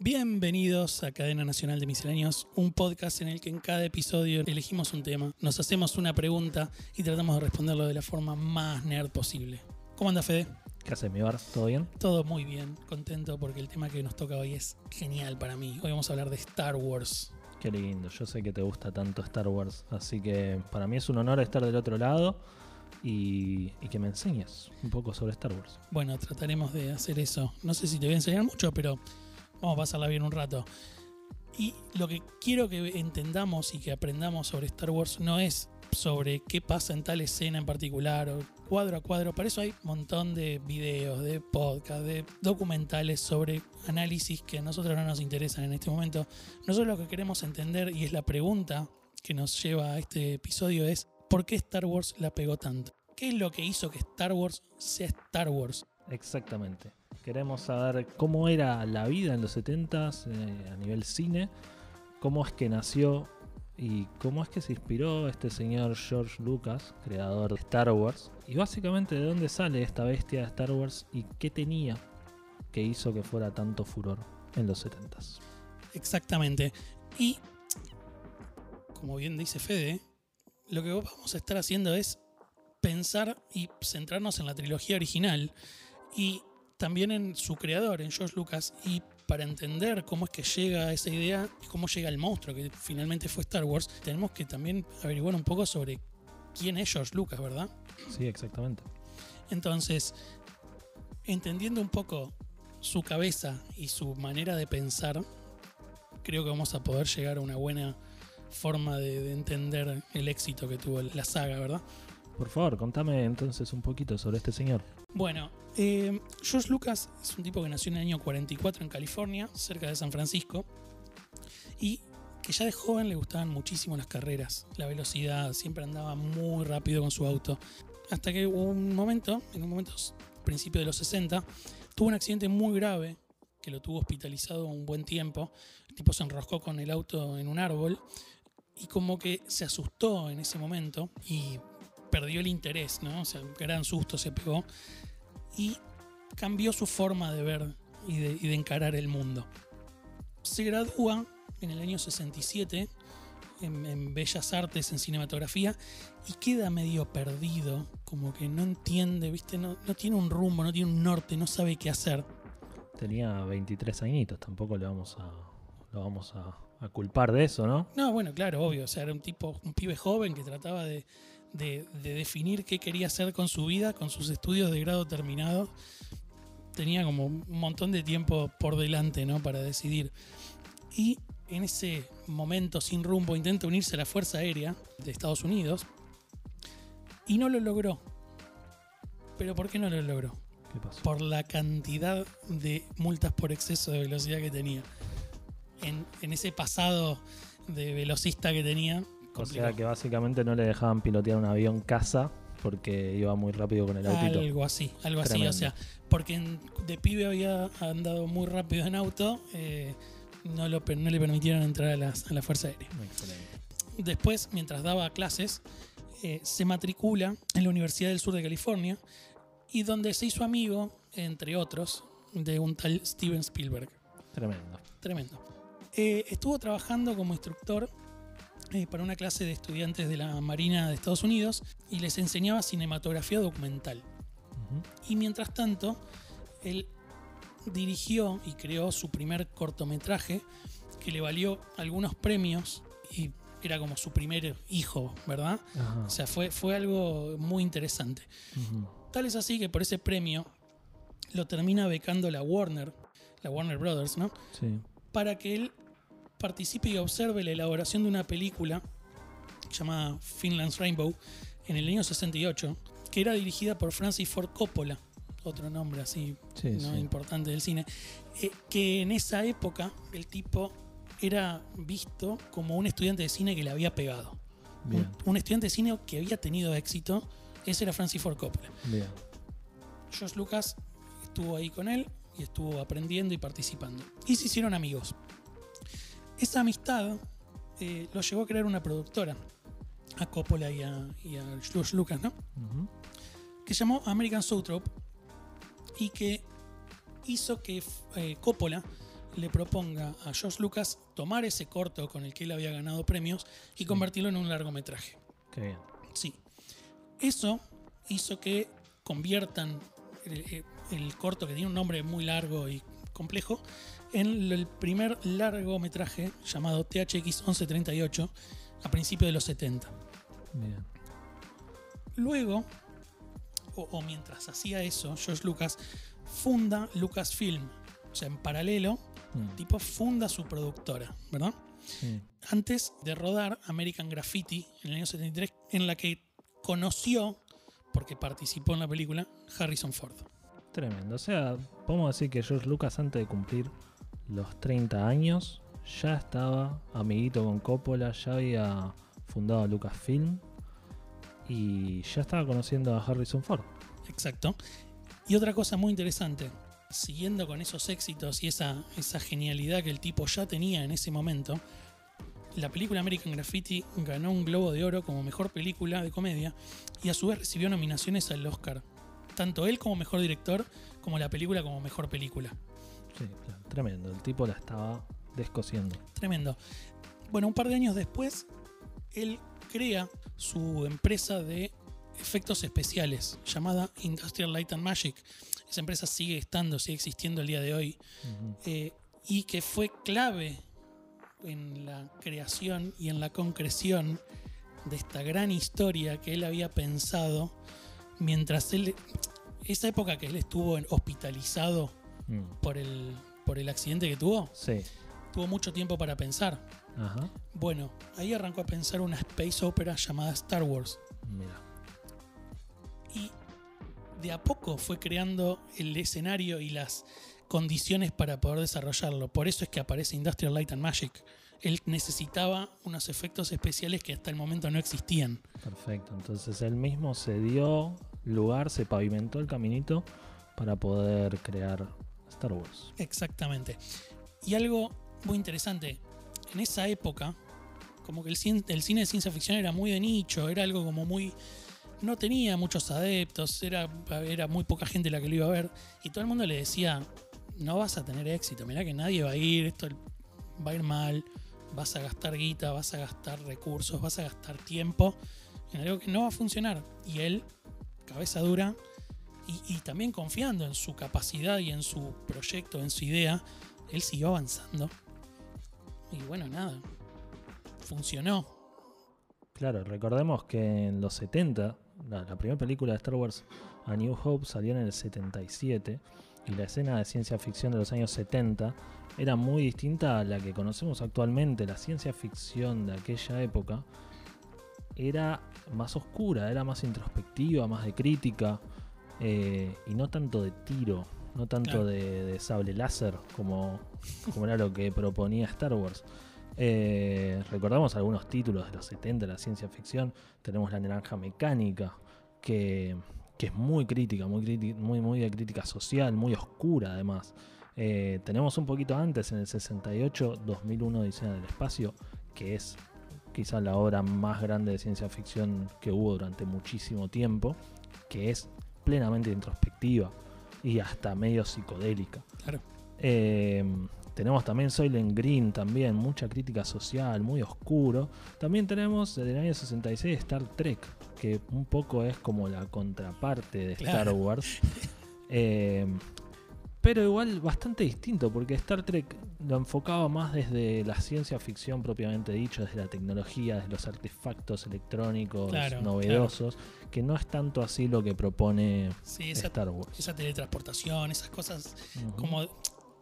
Bienvenidos a Cadena Nacional de Misceláneos, un podcast en el que en cada episodio elegimos un tema, nos hacemos una pregunta y tratamos de responderlo de la forma más nerd posible. ¿Cómo anda Fede? ¿Qué haces, mi bar? ¿Todo bien? Todo muy bien, contento porque el tema que nos toca hoy es genial para mí. Hoy vamos a hablar de Star Wars. Qué lindo, yo sé que te gusta tanto Star Wars, así que para mí es un honor estar del otro lado y, y que me enseñes un poco sobre Star Wars. Bueno, trataremos de hacer eso. No sé si te voy a enseñar mucho, pero vamos a pasarla bien un rato. Y lo que quiero que entendamos y que aprendamos sobre Star Wars no es sobre qué pasa en tal escena en particular o cuadro a cuadro. Para eso hay un montón de videos, de podcasts, de documentales sobre análisis que a nosotros no nos interesan en este momento. Nosotros lo que queremos entender, y es la pregunta que nos lleva a este episodio, es ¿por qué Star Wars la pegó tanto? ¿Qué es lo que hizo que Star Wars sea Star Wars? Exactamente. Queremos saber cómo era la vida en los 70s eh, a nivel cine, cómo es que nació y cómo es que se inspiró este señor George Lucas, creador de Star Wars, y básicamente de dónde sale esta bestia de Star Wars y qué tenía que hizo que fuera tanto furor en los 70s. Exactamente. Y, como bien dice Fede, lo que vamos a estar haciendo es pensar y centrarnos en la trilogía original y también en su creador, en George Lucas, y para entender cómo es que llega esa idea y cómo llega el monstruo que finalmente fue Star Wars, tenemos que también averiguar un poco sobre quién es George Lucas, ¿verdad? Sí, exactamente. Entonces, entendiendo un poco su cabeza y su manera de pensar, creo que vamos a poder llegar a una buena forma de, de entender el éxito que tuvo la saga, ¿verdad? Por favor, contame entonces un poquito sobre este señor. Bueno, eh, George Lucas es un tipo que nació en el año 44 en California, cerca de San Francisco, y que ya de joven le gustaban muchísimo las carreras, la velocidad, siempre andaba muy rápido con su auto. Hasta que hubo un momento, en un momento principio de los 60, tuvo un accidente muy grave que lo tuvo hospitalizado un buen tiempo. El tipo se enroscó con el auto en un árbol y como que se asustó en ese momento y perdió el interés, ¿no? O sea, un gran susto se pegó y cambió su forma de ver y de, y de encarar el mundo. Se gradúa en el año 67 en, en, Bellas Artes, en cinematografía, y queda medio perdido, como que no entiende, ¿viste? No, no tiene un rumbo, no tiene un norte, no sabe qué hacer. Tenía 23 añitos, tampoco le vamos a, lo vamos a, a, culpar de eso, ¿no? No, bueno, claro, obvio, o sea, era un tipo, un pibe joven que trataba de, de, de, definir qué quería hacer con su vida, con sus estudios de grado terminados. Tenía como un montón de tiempo por delante, ¿no? Para decidir. Y en ese momento sin rumbo intenta unirse a la Fuerza Aérea de Estados Unidos y no lo logró. ¿Pero por qué no lo logró? ¿Qué pasó? Por la cantidad de multas por exceso de velocidad que tenía. En, en ese pasado de velocista que tenía, o sea que básicamente no le dejaban pilotear un avión casa porque iba muy rápido con el autito. Algo así, algo Tremendo. así. O sea, porque en, de pibe había andado muy rápido en auto, eh, no, lo, no, le permitieron entrar a, las, a, la Fuerza Aérea. Excelente. Después, mientras daba clases, eh, se matricula en la Universidad del Sur de California y donde se hizo amigo, entre otros, de un tal Steven Spielberg. Tremendo. Tremendo. Eh, estuvo trabajando como instructor eh, para una clase de estudiantes de la Marina de Estados Unidos y les enseñaba cinematografía documental. Uh -huh. Y mientras tanto, él dirigió y creó su primer cortometraje que le valió algunos premios y era como su primer hijo, ¿verdad? O sea, fue, fue algo muy interesante. Uh -huh. Tal es así que por ese premio lo termina becando la Warner, la Warner Brothers, ¿no? Sí. Para que él participe y observe la elaboración de una película llamada Finland's Rainbow en el año 68, que era dirigida por Francis Ford Coppola, otro nombre así sí, ¿no? sí. importante del cine, eh, que en esa época el tipo era visto como un estudiante de cine que le había pegado. Un, un, estudiante de cine que había tenido éxito, ese era Francis Ford Coppola. Bien. George Lucas estuvo ahí con él y estuvo aprendiendo y participando. Y se hicieron amigos. Esa amistad eh, lo llevó a crear una productora, a Coppola y a, y a George Lucas, ¿no? Uh -huh. Que llamó American Zoetrope y que hizo que eh, Coppola le proponga a George Lucas tomar ese corto con el que él había ganado premios y convertirlo en un largometraje. Qué bien. Sí. Eso hizo que conviertan el, el corto, que tiene un nombre muy largo y complejo, en el primer largometraje llamado THX 1138 a principios de los 70. Bien. Luego, o, o mientras hacía eso, George Lucas funda Lucasfilm. O sea, en paralelo, Mm, tipo funda su productora, ¿verdad? sí. Antes de rodar American Graffiti en el año 73, en la que conoció, porque participó en la película, Harrison Ford. Tremendo. O sea, podemos decir que George Lucas antes de cumplir los 30 años ya estaba amiguito con Coppola, ya había fundado Lucasfilm y ya estaba conociendo a Harrison Ford. Exacto. Y otra cosa muy interesante, siguiendo con esos éxitos y esa, esa genialidad que el tipo ya tenía en ese momento, la película American Graffiti ganó un Globo de Oro como mejor película de comedia y a su vez recibió nominaciones al Oscar. Tanto él como mejor director, como la película como mejor película. Sí, claro, tremendo. El tipo la estaba descosiendo. Tremendo. Bueno, un par de años después, él crea su empresa de efectos especiales llamada Industrial Light and Magic. Esa empresa sigue estando, sigue existiendo el día de hoy eh, y que fue clave en la creación y en la concreción de esta gran historia que él había pensado mientras él, esa época que él estuvo en- hospitalizado Mm, por el, por el accidente que tuvo, Sí. tuvo mucho tiempo para pensar. Ajá. Bueno, ahí arrancó a pensar una space opera llamada Star Wars. Mira. Y de a poco fue creando el escenario y las condiciones para poder desarrollarlo. Por eso es que aparece Industrial Light and Magic. Él necesitaba unos efectos especiales que hasta el momento no existían. Perfecto. Entonces él mismo se dio lugar, se pavimentó el caminito para poder crear Star Wars. Exactamente. Y algo muy interesante, en esa época, como que el cine, el cine de ciencia ficción era muy de nicho, era algo como muy... No tenía muchos adeptos, era, era muy poca gente la que lo iba a ver, y todo el mundo le decía, no vas a tener éxito, mirá que nadie va a ir, esto va a ir mal, vas a gastar guita, vas a gastar recursos, vas a gastar tiempo algo que no va a funcionar. Y él, cabeza dura, y, y también confiando en su capacidad y en su proyecto, en su idea, él siguió avanzando. Y bueno, nada, funcionó. Claro, recordemos que en los 70, la, la primera película de Star Wars, A New Hope, salió en el 77 y la escena de ciencia ficción de los años 70 era muy distinta a la que conocemos actualmente. La ciencia ficción de aquella época era más oscura, era más introspectiva, más de crítica eh, y no tanto de tiro, no tanto Claro. de, de sable láser como, como era lo que proponía Star Wars. Eh, recordamos algunos títulos de los 70 de la ciencia ficción. Tenemos La Naranja Mecánica, que, que es muy crítica, muy, muy, muy de crítica social, muy oscura además. Eh, tenemos un poquito antes, en el 68, 2001 Diseño del Espacio, que es quizá la obra más grande de ciencia ficción que hubo durante muchísimo tiempo, que es plenamente introspectiva y hasta medio psicodélica. Claro. Eh, tenemos también Soylent Green, también mucha crítica social, muy oscuro. También tenemos del año 66 Star Trek, que un poco es como la contraparte de Star. Wars. Eh, pero igual bastante distinto, porque Star Trek lo enfocaba más desde la ciencia ficción propiamente dicho, desde la tecnología, desde los artefactos electrónicos Claro, novedosos, que no es tanto así lo que propone Sí, esa, Star Wars. esa teletransportación, esas cosas, como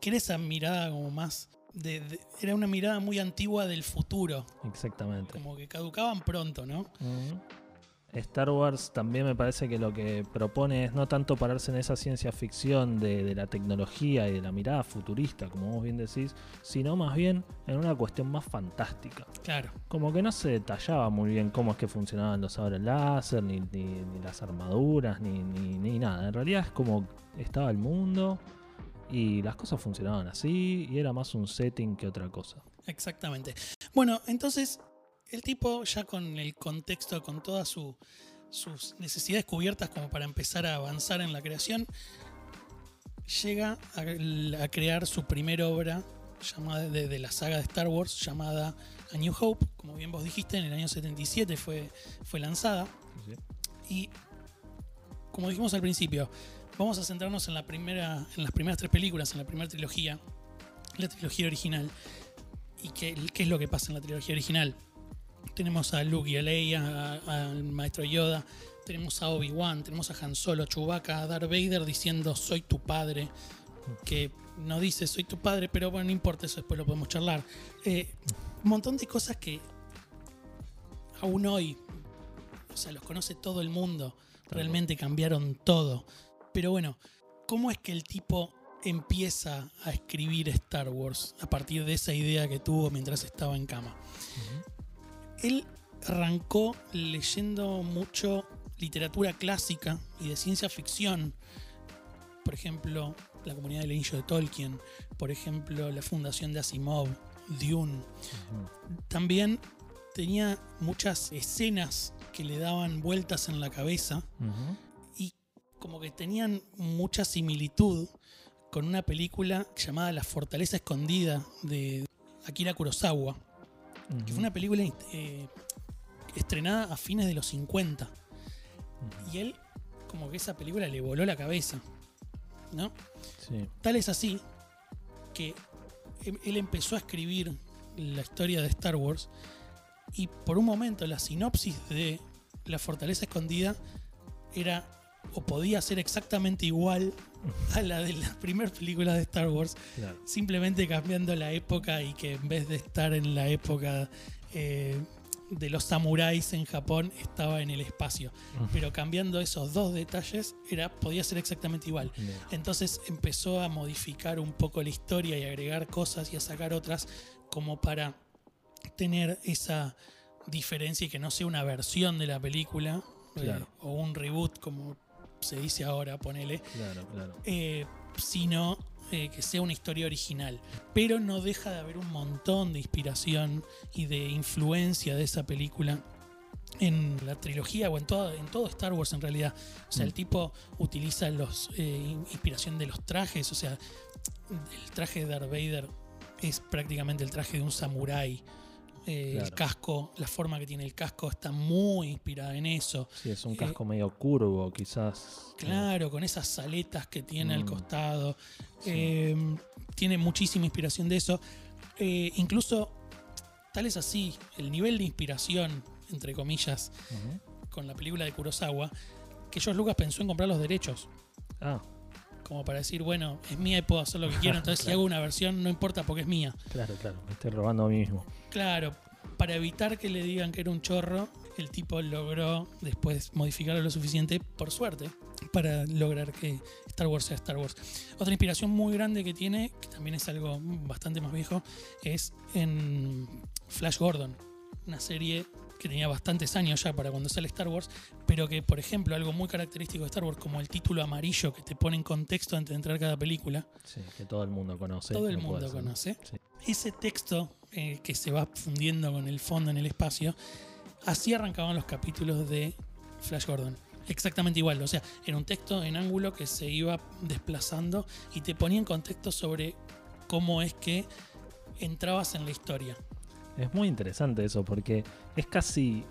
que era esa mirada como más... de- de- era una mirada muy antigua del futuro, Exactamente. como que caducaban pronto, ¿no? Ujú. Star Wars también me parece que lo que propone es no tanto pararse en esa ciencia ficción de, de la tecnología y de la mirada futurista, como vos bien decís, sino más bien en una cuestión más fantástica. Claro, Como que no se detallaba muy bien cómo es que funcionaban los sables láser, ni, ni- ni las armaduras, ni, ni- ni nada. En realidad es como estaba el mundo y las cosas funcionaban así y era más un setting que otra cosa. exactamente. Bueno, entonces el tipo ya con el contexto, con todas su- sus necesidades cubiertas como para empezar a avanzar en la creación, llega a, a crear su primera obra llamada de, de la saga de Star Wars llamada A New Hope, como bien vos dijiste, en el año 77 fue, fue lanzada. Sí. Y como dijimos al principio, vamos a centrarnos en, la primera, en las primeras tres películas, en la primera trilogía, la trilogía original. ¿Y qué, qué es lo que pasa en la trilogía original? Tenemos a Luke y a Leia, al maestro Yoda, tenemos a Obi-Wan, tenemos a Han Solo, a Chewbacca, a Darth Vader diciendo soy tu padre, que no dice soy tu padre, pero bueno, no importa, eso después lo podemos charlar. Eh, un montón de cosas que aún hoy, o sea, los conoce todo el mundo, realmente cambiaron todo. Pero bueno, ¿cómo es que el tipo empieza a escribir Star Wars a partir de esa idea que tuvo mientras estaba en cama? Él arrancó leyendo mucho literatura clásica y de ciencia ficción. Por ejemplo, la comunidad del anillo de Tolkien. Por ejemplo, la fundación de Asimov, Dune. También tenía muchas escenas que le daban vueltas en la cabeza y como que tenían mucha similitud con una película llamada La Fortaleza Escondida de Akira Kurosawa, que fue una película eh, estrenada a fines de los 50. Ujú. Y él, como que esa película le voló la cabeza, ¿no? Sí. Tal es así que él él empezó a escribir la historia de Star Wars y por un momento la sinopsis de La Fortaleza Escondida era o podía ser exactamente igual a la de las primeras películas de Star Wars, Claro. simplemente cambiando la época y que en vez de estar en la época eh, de los samuráis en Japón, estaba en el espacio. Pero cambiando esos dos detalles, era, podía ser exactamente igual. Entonces empezó a modificar un poco la historia y agregar cosas y a sacar otras como para tener esa diferencia y que no sea una versión de la película eh, o un reboot como se dice ahora, ponele, Claro, claro. eh, sino eh, que sea una historia original. Pero no deja de haber un montón de inspiración y de influencia de esa película en la trilogía o en todo, en todo Star Wars en realidad. O sea, Mm. el tipo utiliza los eh, in- inspiración de los trajes, o sea, el traje de Darth Vader es prácticamente el traje de un samurái. Eh, El casco, la forma que tiene el casco está muy inspirada en eso. Sí, es un Eh, casco medio curvo, quizás. Claro, con esas aletas que tiene al Mm. costado. Sí. Eh, tiene muchísima inspiración de eso. Eh, incluso, tal es así, el nivel de inspiración, entre comillas, con la película de Kurosawa, que George Lucas pensó en comprar los derechos. Ah, Como para decir, bueno, es mía y puedo hacer lo que quiero, entonces si hago una versión no importa porque es mía. claro, claro. Me estoy robando a mí mismo. Claro, para evitar que le digan que era un chorro, el tipo logró después modificarlo lo suficiente, por suerte, para lograr que Star Wars sea Star Wars. Otra inspiración muy grande que tiene, que también es algo bastante más viejo, es en Flash Gordon, una serie que tenía bastantes años ya para cuando sale Star Wars, pero que, por ejemplo, algo muy característico de Star Wars, como el título amarillo que te pone en contexto antes de entrar cada película, Sí, que todo el mundo conoce. todo el mundo conoce. Sí. Ese texto eh, que se va fundiendo con el fondo en el espacio, así arrancaban los capítulos de Flash Gordon. Exactamente igual, o sea, era un texto en ángulo que se iba desplazando y te ponía en contexto sobre cómo es que entrabas en la historia. Es muy interesante eso porque es casi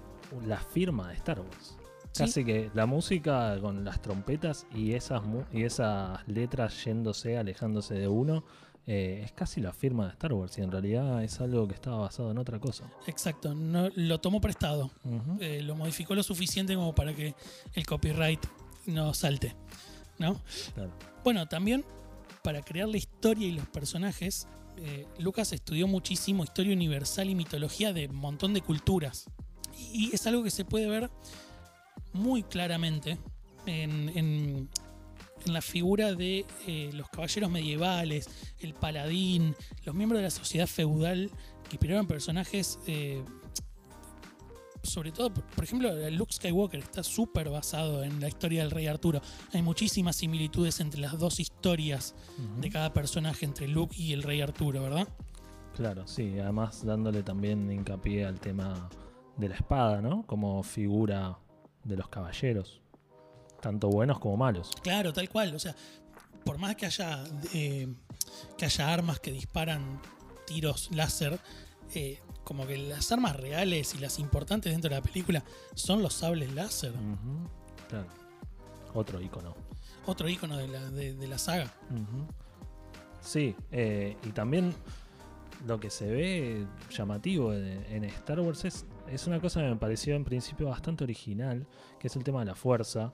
la firma de Star Wars. Sí. Casi que la música con las trompetas y esas, y esas letras yéndose, alejándose de uno, eh, es casi la firma de Star Wars y en realidad es algo que estaba basado en otra cosa. Exacto, no, lo tomó prestado, eh, lo modificó lo suficiente como para que el copyright no salte, ¿no? Claro. Bueno, también para crear la historia y los personajes, eh, Lucas estudió muchísimo historia universal y mitología de un montón de culturas. Y es algo que se puede ver muy claramente en, en- la figura de eh, los caballeros medievales, el paladín, los miembros de la sociedad feudal que inspiraron personajes. eh, sobre todo, por ejemplo, Luke Skywalker está súper basado en la historia del rey Arturo. Hay muchísimas similitudes entre las dos historias de cada personaje, entre Luke y el rey Arturo, ¿verdad? Claro, sí, además dándole también hincapié al tema de la espada, ¿no? Como figura de los caballeros, tanto buenos como malos. Claro, tal cual. O sea, por más que haya, eh, que haya armas que disparan tiros láser, eh, como que las armas reales y las importantes dentro de la película son los sables láser. Claro. Otro icono. Otro icono de la, de, de la saga. Sí, eh, y también lo que se ve llamativo en, en Star Wars es, es una cosa que me pareció en principio bastante original, que es el tema de la fuerza.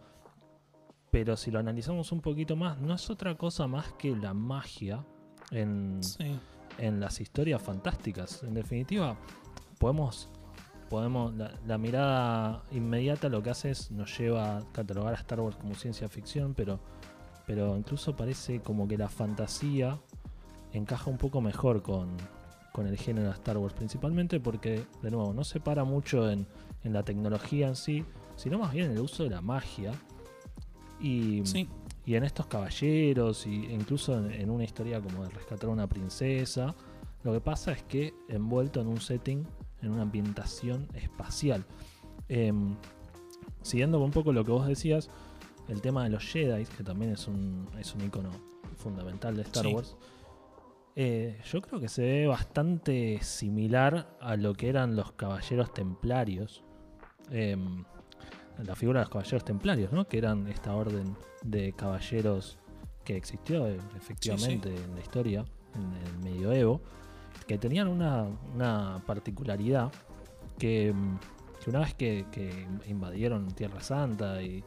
Pero si lo analizamos un poquito más, no es otra cosa más que la magia en, Sí. En las historias fantásticas. En definitiva, podemos, podemos la, mirada inmediata lo que hace es nos lleva a catalogar a Star Wars como ciencia ficción, pero, pero incluso parece como que la fantasía encaja un poco mejor con, con el género de Star Wars, principalmente porque, de nuevo, no se para mucho en, en la tecnología en sí, sino más bien en el uso de la magia. Y, Sí. Y en estos caballeros, y incluso en, en una historia como de rescatar a una princesa, lo que pasa es que envuelto en un setting, en una ambientación espacial. Em, siguiendo un poco lo que vos decías, el tema de los Jedi, que también es un, es un icono fundamental de Star Sí. Wars, eh, yo creo que se ve bastante similar a lo que eran los caballeros templarios. Em, la figura de los caballeros templarios, ¿no? Que eran esta orden de caballeros que existió eh, efectivamente en la historia, en el medioevo, que tenían una, una particularidad que, que una vez que, que invadieron Tierra Santa y,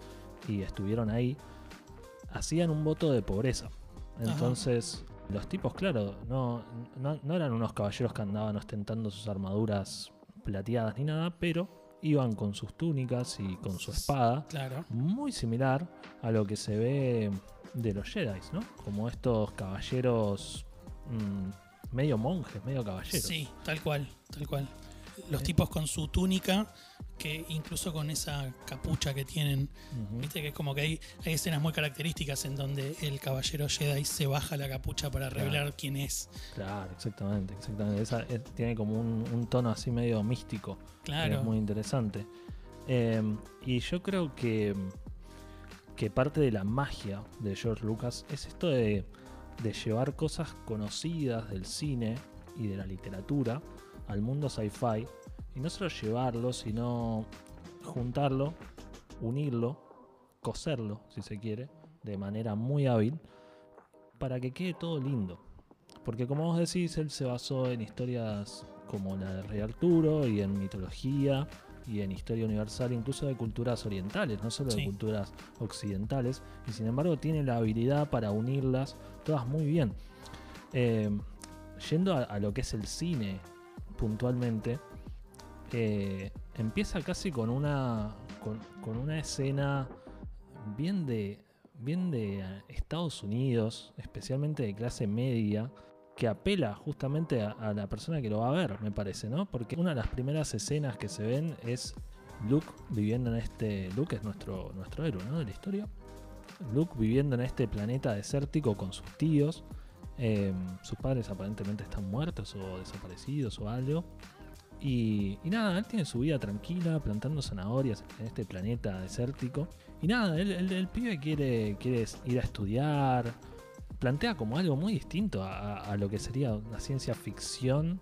y estuvieron ahí, hacían un voto de pobreza. Ajá. Entonces, los tipos, claro, no, no, no eran unos caballeros que andaban ostentando sus armaduras plateadas ni nada, pero iban con sus túnicas y con su espada, Claro. muy similar a lo que se ve de los Jedi, ¿no? Como estos caballeros mm, medio monjes, medio caballeros. Sí, tal cual, tal cual. Los Eh. tipos con su túnica, que incluso con esa capucha que tienen, viste que es como que hay, hay escenas muy características en donde el caballero Jedi se baja la capucha para Claro. revelar quién es. Claro, exactamente, exactamente. Esa, eh, tiene como un, un tono así medio místico. Claro. Es muy interesante. Eh, y yo creo que, que parte de la magia de George Lucas es esto de, de llevar cosas conocidas del cine y de la literatura al mundo sci-fi. Y no solo llevarlo, sino juntarlo, unirlo, coserlo, si se quiere, de manera muy hábil, para que quede todo lindo. Porque como vos decís, él se basó en historias como la de Rey Arturo y en mitología y en historia universal, incluso de culturas orientales, no solo de culturas occidentales, y sin embargo tiene la habilidad para unirlas todas muy bien. Eh, yendo a, a lo que es el cine puntualmente, eh, empieza casi con una, con, una escena bien de, bien de Estados Unidos, especialmente de clase media, que apela justamente a, la persona que lo va a ver, me parece, ¿no? Porque una de las primeras escenas que se ven es Luke viviendo en este. Luke es nuestro, nuestro héroe. De la historia. Luke viviendo en este planeta desértico con sus tíos. Eh, sus padres aparentemente están muertos o desaparecidos o algo. Y, y nada, él tiene su vida tranquila, plantando zanahorias en este planeta desértico. Y nada, él- él- el pibe quiere, quiere ir a estudiar. Plantea como algo muy distinto a, a lo que sería una ciencia ficción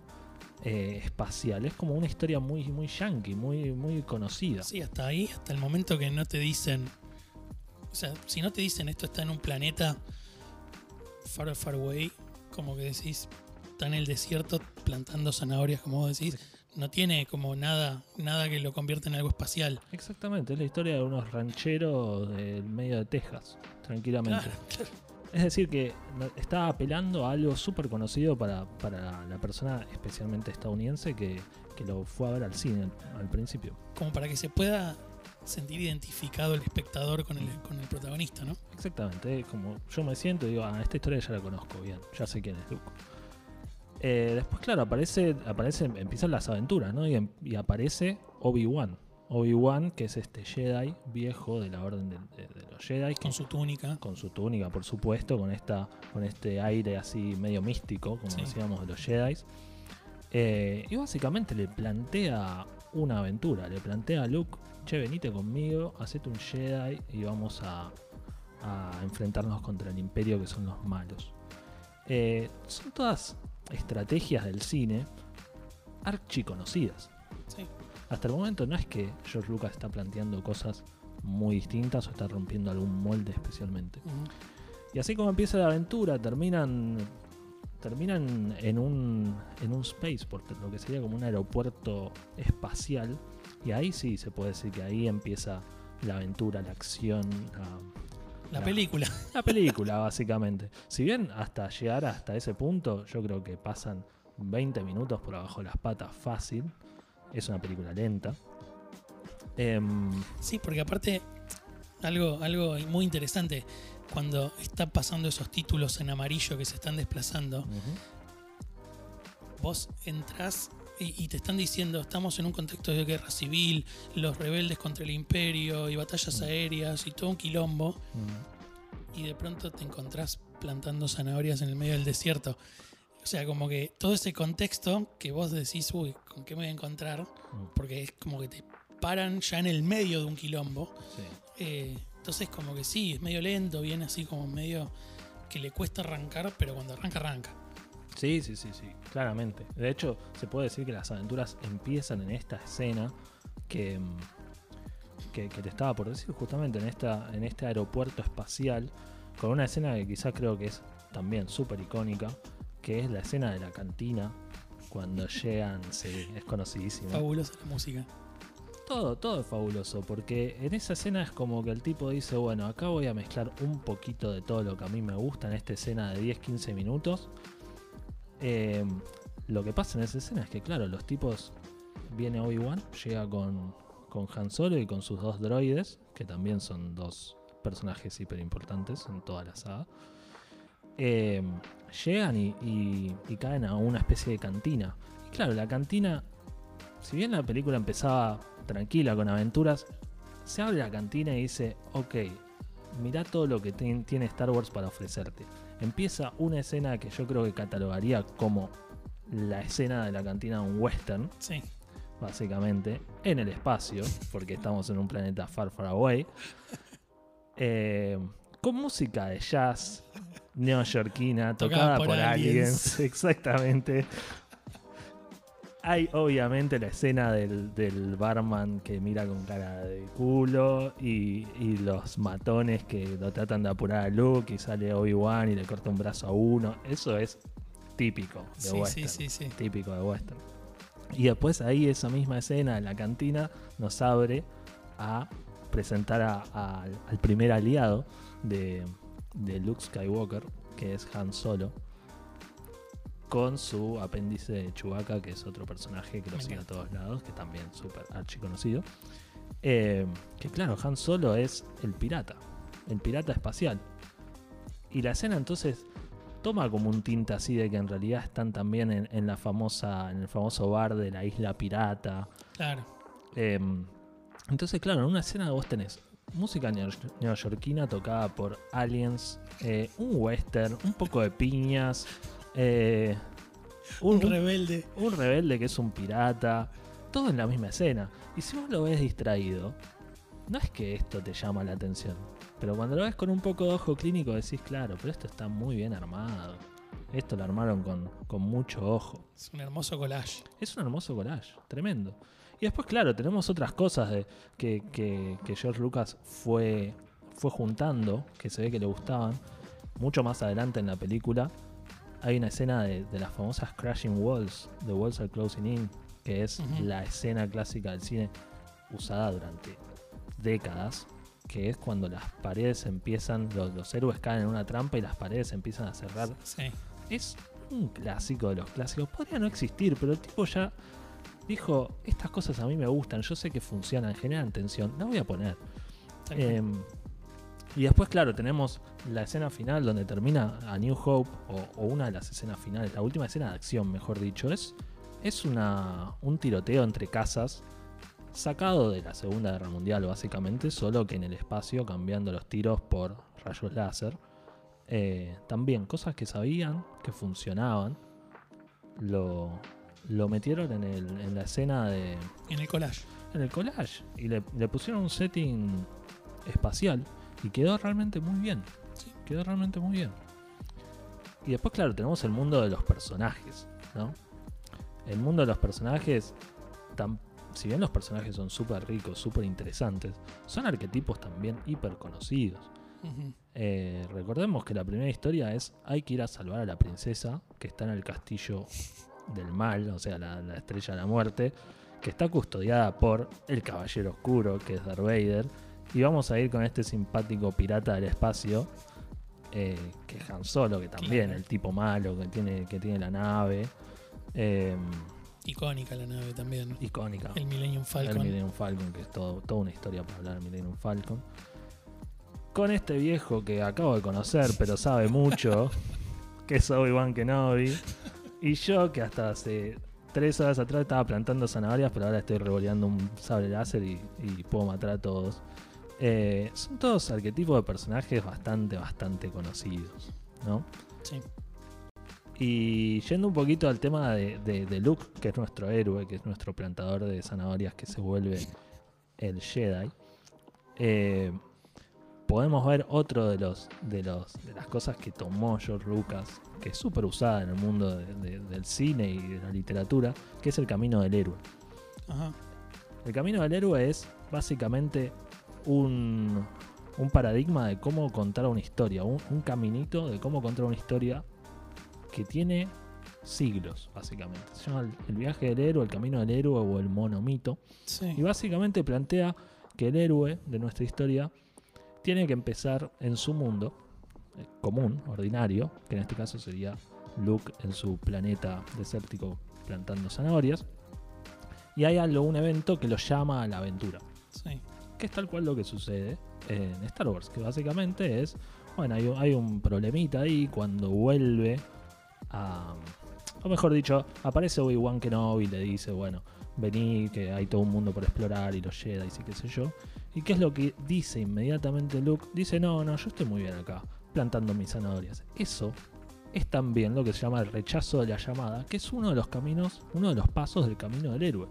eh, espacial. Es como una historia muy, muy yankee, muy, muy conocida. Sí, hasta ahí, hasta el momento que no te dicen. O sea, si no te dicen esto está en un planeta far, far away, como que decís, está en el desierto plantando zanahorias, como vos decís, no tiene como nada, nada que lo convierta en algo espacial. Exactamente, es la historia de unos rancheros del medio de Texas, tranquilamente. Claro, claro. Es decir, que está apelando a algo súper conocido para, para la persona, especialmente estadounidense, que, que lo fue a ver al cine al, principio. Como para que se pueda sentir identificado el espectador con el, con el protagonista, ¿no? Exactamente, como yo me siento y digo, ah, esta historia ya la conozco bien, ya sé quién es Luke. Eh, después, claro, aparece, aparece, empiezan las aventuras, ¿no? Y, em- y aparece Obi-Wan. Obi-Wan, que es este Jedi viejo de la orden de, de- de los Jedi, que Con su túnica. con su túnica, por supuesto, con esta, con este aire así medio místico, como Sí. decíamos de los Jedi. Eh, y básicamente le plantea una aventura, le plantea a Luke, che, venite conmigo, hacete un Jedi y vamos a, a enfrentarnos contra el imperio que son los malos. Eh, son todas estrategias del cine archiconocidas. Sí. Hasta el momento no es que George Lucas está planteando cosas muy distintas o está rompiendo algún molde especialmente. Y así como empieza la aventura, terminan terminan en un en un spaceport, lo que sería como un aeropuerto espacial. Y ahí sí se puede decir que ahí empieza la aventura, la acción, la, La La- película. la película, básicamente. Si bien hasta llegar hasta ese punto, yo creo que pasan 20 minutos por abajo de las patas fácil. Es una película lenta. Em, Sí, porque aparte, algo, algo muy interesante, cuando están pasando esos títulos en amarillo que se están desplazando, vos entras y, y te están diciendo, estamos en un contexto de guerra civil, los rebeldes contra el imperio y batallas Mm. aéreas y todo un quilombo, ujú. y de pronto te encontrás plantando zanahorias en el medio del desierto. O sea, como que todo ese contexto que vos decís, uy, ¿con qué me voy a encontrar? Mm, Porque es como que te paran ya en el medio de un quilombo. sí. Eh, entonces como que sí, es medio lento, viene así como medio que le cuesta arrancar, pero cuando arranca, arranca. Sí, sí, sí, sí, claramente. De hecho, se puede decir que las aventuras empiezan en esta escena que, mm, que, que te estaba por decir, justamente en, esta, en este aeropuerto espacial, con una escena que quizás creo que es también súper icónica, que es la escena de la cantina, cuando llegan, sí, es conocidísima. Fabulosa la música. Todo, todo es fabuloso, porque en esa escena es como que el tipo dice, bueno, acá voy a mezclar un poquito de todo lo que a mí me gusta en esta escena de 10-15 minutos. Eh, lo que pasa en esa escena es que, claro, los tipos, viene Obi-Wan, llega con, con Han Solo y con sus dos droides, que también son dos personajes hiper importantes en toda la saga. Eh, llegan y, y- y caen a una especie de cantina. Y claro, la cantina si bien la película empezaba tranquila con aventuras, se abre la cantina y dice, ok, mirá todo lo que tiene Star Wars para ofrecerte. Empieza una escena que yo creo que catalogaría como la escena de la cantina de un western, Sí. básicamente, en el espacio, porque estamos en un planeta far, far away, eh, con música de jazz neoyorquina, tocada, Tocada por por, aliens, aliens. exactamente. Hay obviamente la escena del, del barman que mira con cara de culo y, y los matones que lo tratan de apurar a Luke y sale Obi-Wan y le corta un brazo a uno. Eso es típico de Sí, western sí, sí, sí. típico de western. Y después ahí esa misma escena en la cantina nos abre a presentar a- a- al primer aliado de, de Luke Skywalker, que es Han Solo, con su apéndice de Chewbacca, que es otro personaje que lo sigue a todos lados, que también es súper archiconocido. Eh, que claro, Han Solo es el pirata, el pirata espacial. Y la escena entonces toma como un tinte así de que en realidad están también en, en la famosa, en el famoso bar de la isla pirata. Claro. Eh, entonces, claro, en una escena vos tenés música neo- neoyorquina tocada por aliens, eh, un western, un poco de piñas, eh, Un, rebelde. un rebelde que es un pirata, todo en la misma escena. Y si vos lo ves distraído, no es que esto te llama la atención, pero cuando lo ves con un poco de ojo clínico decís, claro, pero esto está muy bien armado. Esto lo armaron con, con mucho ojo. Es un hermoso collage. Es un hermoso collage, tremendo. Y después, claro, tenemos otras cosas de, que, que- que George Lucas fue, fue juntando, que se ve que le gustaban. Mucho más adelante en la película hay una escena de, de las famosas Crashing Walls, The Walls Are Closing In, que es la escena clásica del cine usada durante décadas, que es cuando las paredes empiezan, los, los héroes caen en una trampa y las paredes empiezan a cerrar Sí. es un clásico de los clásicos. Podría no existir, pero el tipo ya dijo, estas cosas a mí me gustan, yo sé que funcionan, generan tensión, la voy a poner. Em, y después, claro, tenemos la escena final donde termina a New Hope, o, o una de las escenas finales, la última escena de acción, mejor dicho, es, es una, un tiroteo entre casas sacado de la Segunda Guerra Mundial, básicamente, solo que en el espacio cambiando los tiros por rayos láser. Eh, también cosas que sabían, que funcionaban, lo, lo metieron en, el- en la escena de, en el collage. en el collage y le, le pusieron un setting espacial y quedó realmente muy bien. Sí. Quedó realmente muy bien. Y después, claro, tenemos el mundo de los personajes, ¿no? El mundo de los personajes, tan- si bien los personajes son súper ricos, súper interesantes, son arquetipos también hiper conocidos. Eh, recordemos que la primera historia es hay que ir a salvar a la princesa que está en el castillo del mal, o sea, la, la estrella de la muerte, que está custodiada por el caballero oscuro, que es Darth Vader. Y vamos a ir con este simpático pirata del espacio, eh, que es Han Solo, que también, el tipo malo que tiene, que tiene la nave. eh, Icónica la nave también. icónica. El Millennium El Falcon. Millennium Falcon, que es todo, toda una historia para hablar del Millennium Falcon. Con este viejo que acabo de conocer, pero sabe mucho, que es Obi-Wan Kenobi. Y yo, que hasta hace tres horas atrás estaba plantando zanahorias, pero ahora estoy revoleando un sable láser y, y puedo matar a todos. Eh, son todos arquetipos de personajes bastante, bastante conocidos, ¿no? Sí. Y yendo un poquito al tema de, de- de Luke, que es nuestro héroe, que es nuestro plantador de zanahorias que se vuelve el Jedi, eh, podemos ver otro de los, de los de las cosas que tomó George Lucas, que es súper usada en el mundo de- de- del cine y de la literatura, que es el camino del héroe. Ajá. El camino del héroe es básicamente un, un paradigma de cómo contar una historia, un, un caminito de cómo contar una historia que tiene siglos, básicamente. Se llama el, el viaje del héroe, el camino del héroe o el monomito. Sí. Y básicamente plantea que el héroe de nuestra historia tiene que empezar en su mundo eh, común, ordinario, que en este caso sería Luke en su planeta desértico plantando zanahorias. Y hay algo, un evento que lo llama a la aventura Sí. Que es tal cual lo que sucede en Star Wars, que básicamente es, bueno, hay, un- problemita ahí cuando vuelve a... O mejor dicho, aparece Obi-Wan Kenobi y le dice, bueno, vení, que hay todo un mundo por explorar y los Jedi y qué sé yo. ¿Y qué es lo que dice inmediatamente Luke? Dice, no, no, yo estoy muy bien acá, plantando mis zanahorias. Eso es también lo que se llama el rechazo de la llamada, que es uno de los caminos, uno de los pasos del camino del héroe.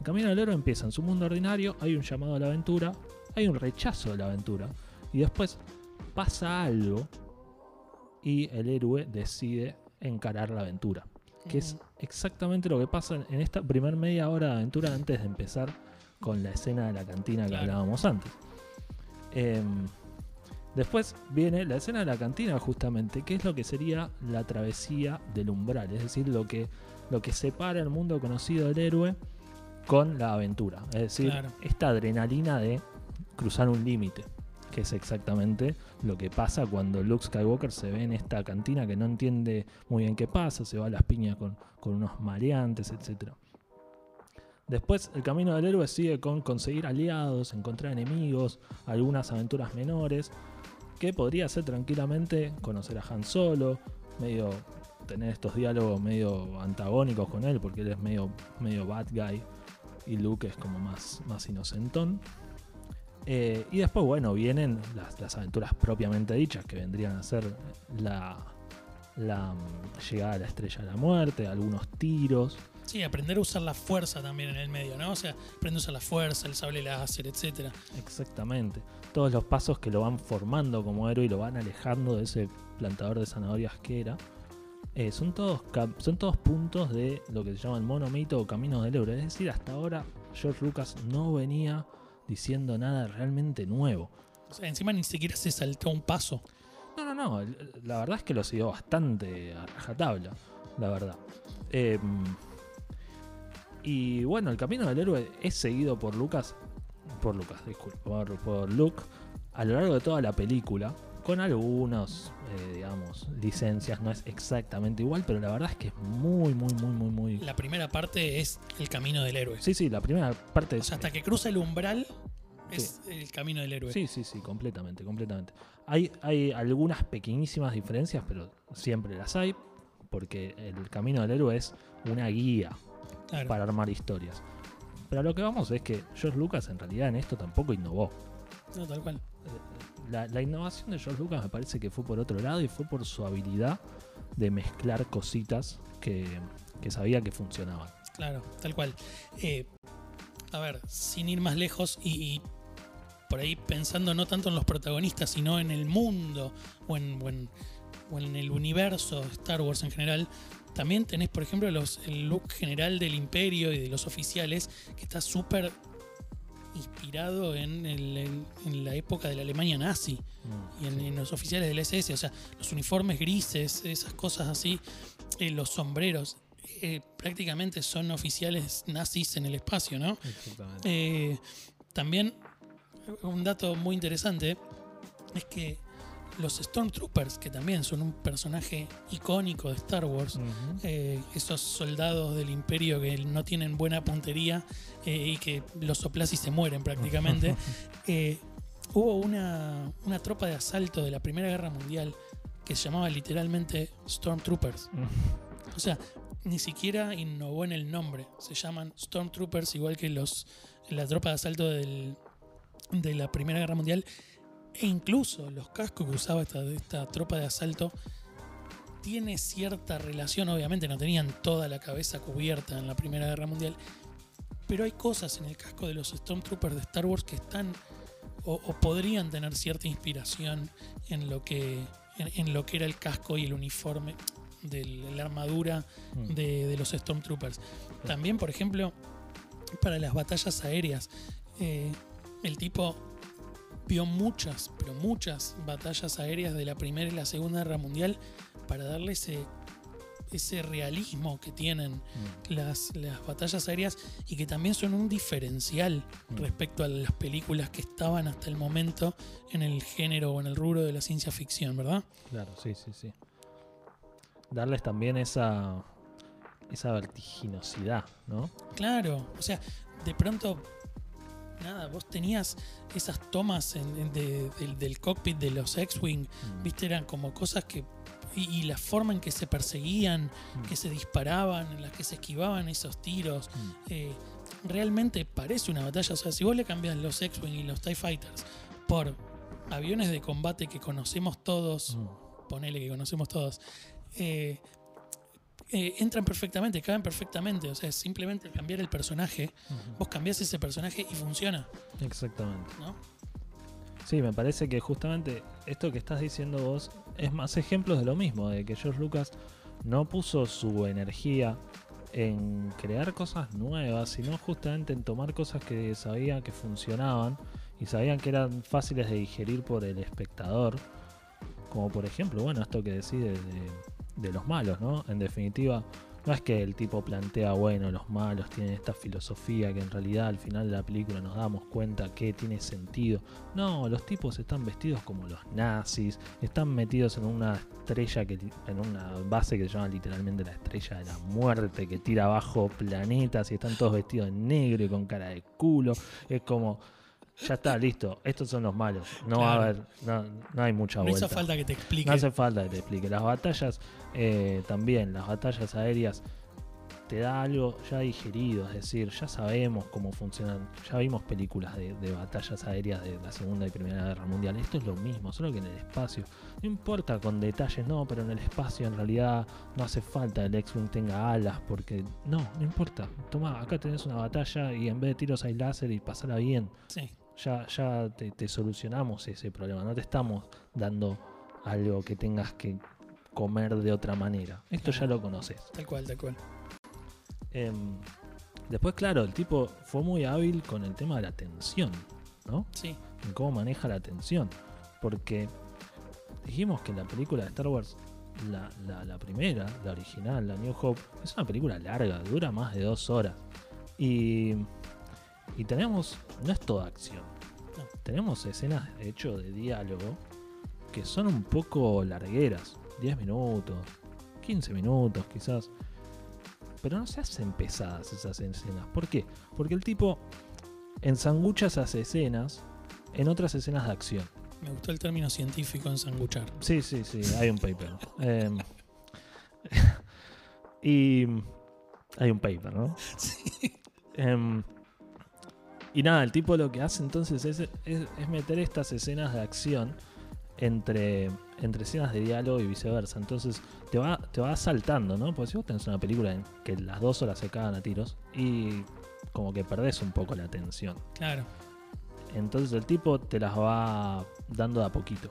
El camino del héroe empieza en su mundo ordinario, hay un llamado a la aventura, hay un rechazo de la aventura, y después pasa algo y el héroe decide encarar la aventura. Que es exactamente lo que pasa en- en esta primer media hora de aventura antes de empezar con la escena de la cantina que Claro. hablábamos antes. Em, después viene la escena de la cantina justamente, que es lo que sería la travesía del umbral, es decir, lo que, lo que separa el mundo conocido del héroe con la aventura. Es decir, Claro. esta adrenalina de cruzar un límite, que es exactamente lo que pasa cuando Luke Skywalker se ve en esta cantina que no entiende muy bien qué pasa, se va a las piñas con, con unos maleantes, etc. Después el camino del héroe sigue con conseguir aliados, encontrar enemigos, algunas aventuras menores, que podría ser tranquilamente conocer a Han Solo, medio tener estos diálogos medio antagónicos con él, porque él es medio, medio bad guy y Luke es como más, más inocentón. Eh, y después, bueno, vienen las, las aventuras propiamente dichas, que vendrían a ser la, la mm, llegada a la estrella de la muerte, algunos tiros. Sí, aprender a usar la fuerza también en el medio, ¿no? O sea, aprender a usar la fuerza, el sable láser, etcétera. Exactamente. Todos los pasos que lo van formando como héroe y lo van alejando de ese plantador de zanahorias que era. Eh, son, todos, son todos puntos de lo que se llama el monomito o camino del héroe. Es decir, hasta ahora George Lucas no venía diciendo nada realmente nuevo. O sea, encima ni siquiera se saltó un paso. No, no, no. La verdad es que lo siguió bastante a rajatabla, la verdad. Eh, y bueno, el camino del héroe es seguido por Lucas, por Lucas, disculpe, por, por Luke a lo largo de toda la película, con algunos, eh, digamos, licencias, no es exactamente igual, pero la verdad es que es muy, muy, muy, muy, muy... La primera parte es el camino del héroe. Sí, sí, la primera parte O es... sea, hasta que cruza el umbral es el camino del héroe. Sí, sí, sí, completamente, completamente. Hay, hay algunas pequeñísimas diferencias, pero siempre las hay, porque el camino del héroe es una guía Claro. para armar historias. Pero a lo que vamos es que George Lucas en realidad en esto tampoco innovó. No, tal cual. La, innovación de George Lucas me parece que fue por otro lado y fue por su habilidad de mezclar cositas que, que sabía que funcionaban. Claro, tal cual. Eh, a ver, sin ir más lejos y, por ahí pensando no tanto en los protagonistas, sino en el mundo o en, en el universo Star Wars en general, también tenés, por ejemplo, el look general del imperio y de los oficiales, que está súper inspirado en, el- en- en la época de la Alemania nazi Mm, y en, sí. en los oficiales del SS, o sea, los uniformes grises, esas cosas así, eh, los sombreros, eh, prácticamente son oficiales nazis en el espacio, ¿no? Exactamente. Eh, también un dato muy interesante es que los Stormtroopers, que también son un personaje icónico de Star Wars, eh, esos soldados del imperio que no tienen buena puntería eh, y que los soplas y se mueren prácticamente, eh, hubo una, una tropa de asalto de la Primera Guerra Mundial que se llamaba literalmente Stormtroopers. O sea, ni siquiera innovó en el nombre. Se llaman Stormtroopers igual que los la tropa de asalto del- de la Primera Guerra Mundial. E incluso los cascos que usaba esta, esta tropa de asalto tiene cierta relación. Obviamente no tenían toda la cabeza cubierta en la Primera Guerra Mundial. Pero hay cosas en el casco de los Stormtroopers de Star Wars que están o, o podrían tener cierta inspiración en lo que en, en lo que era el casco y el uniforme de la armadura Mm. de, de los Stormtroopers. También, por ejemplo, para las batallas aéreas, eh, el tipo vio muchas, pero muchas batallas aéreas de la Primera y la Segunda Guerra Mundial para darle ese, ese realismo que tienen Mm. las, las batallas aéreas y que también son un diferencial Mm. respecto a las películas que estaban hasta el momento en el género o en el rubro de la ciencia ficción, ¿verdad? Claro, sí, sí, sí. Darles también esa, esa vertiginosidad, ¿no? Claro, o sea, de pronto, nada, vos tenías esas tomas en- en de- del, del cockpit de los X-Wing, Mm. viste, eran como cosas que... Y, y la forma en que se perseguían, Mm. que se disparaban, en la que se esquivaban esos tiros, Mm. eh, realmente parece una batalla. O sea, si vos le cambias los X-Wing y los TIE Fighters por aviones de combate que conocemos todos, ponele que conocemos todos, eh, eh, entran perfectamente, caben perfectamente. O sea, es simplemente cambiar el personaje. Vos cambiás ese personaje y funciona, Exactamente. ¿no? Sí, me parece que justamente esto que estás diciendo vos es más ejemplos de lo mismo, de que George Lucas no puso su energía en crear cosas nuevas, sino justamente en tomar cosas que sabían que funcionaban y sabían que eran fáciles de digerir por el espectador. Como por ejemplo, bueno, esto que decís de, de- de los malos, ¿no? En definitiva, no es que el tipo plantea, bueno, los malos tienen esta filosofía que en realidad al final de la película nos damos cuenta que tiene sentido. No, los tipos están vestidos como los nazis, están metidos en una estrella que en una base que se llama literalmente la estrella de la muerte que tira abajo planetas y están todos vestidos en negro y con cara de culo. Es como ya está, listo, estos son los malos. No va a haber no, no hay mucha No vuelta. hizo falta que te explique. No hace falta que te explique. Las batallas eh, también, las batallas aéreas, te da algo ya digerido, es decir, ya sabemos cómo funcionan, ya vimos películas de, de batallas aéreas de la Segunda y Primera Guerra Mundial. Esto es lo mismo, solo que en el espacio. No importa con detalles, no, pero en el espacio en realidad no hace falta que el X-Wing tenga alas, porque no, no importa. Toma, acá tenés una batalla y en vez de tiros hay láser y pasará bien Sí, ya, ya te, te solucionamos ese problema. No te estamos dando algo que tengas que comer de otra manera. Esto ya lo conoces. tal cual, tal cual. Em, después, claro, el tipo fue muy hábil con el tema de la tensión, ¿no? Sí, En cómo maneja la tensión. Porque dijimos que la película de Star Wars, la, la- la primera, la original, la New Hope, es una película larga, dura más de dos horas. Y, y tenemos, no es toda acción. No. Tenemos escenas, de hecho, de diálogo que son un poco largueras. 10 minutos, 15 minutos quizás. Pero no se hacen pesadas esas escenas. ¿Por qué? Porque el tipo ensangucha esas escenas en otras escenas de acción. me gustó el término científico en sanguchar. Sí, sí, sí, hay un paper. Em, y hay un paper, ¿no? Em, y nada, el tipo lo que hace entonces es, es- es meter estas escenas de acción entre, entre escenas de diálogo y viceversa. Entonces te va, te va saltando, ¿no? Porque si vos tenés una película en que las dos horas se cagan a tiros y como que perdés un poco la atención. Claro, Entonces el tipo te las va dando de a poquito.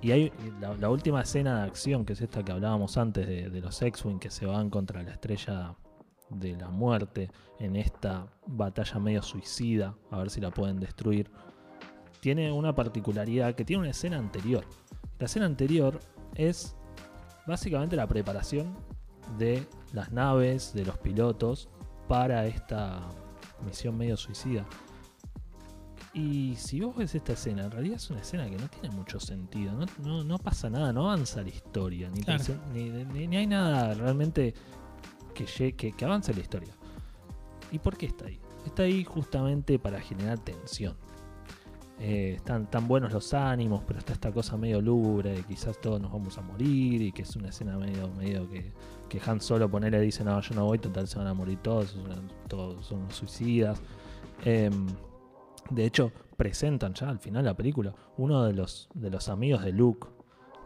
Y hay la, la última escena de acción, que es esta que hablábamos antes de, de los X-Wing que se van contra la estrella de la muerte en esta batalla medio suicida, a ver si la pueden destruir. Tiene una particularidad que tiene una escena anterior. La escena anterior es básicamente la preparación de las naves, de los pilotos, para esta misión medio suicida. Y si vos ves esta escena, en realidad es una escena que no tiene mucho sentido. No, no, no pasa nada, no avanza la historia. Ni, Claro. te- ni, ni- ni hay nada realmente que, que avance la historia. ¿Y por qué está ahí? Está ahí justamente para generar tensión. Eh, están tan buenos los ánimos, pero está esta cosa medio lúgubre de quizás todos nos vamos a morir y que es una escena medio, medio que, que Han Solo ponele dice no, yo no voy, total se van a morir todos, todos son suicidas. Em, de hecho, presentan ya al final la película uno de los, de los amigos de Luke.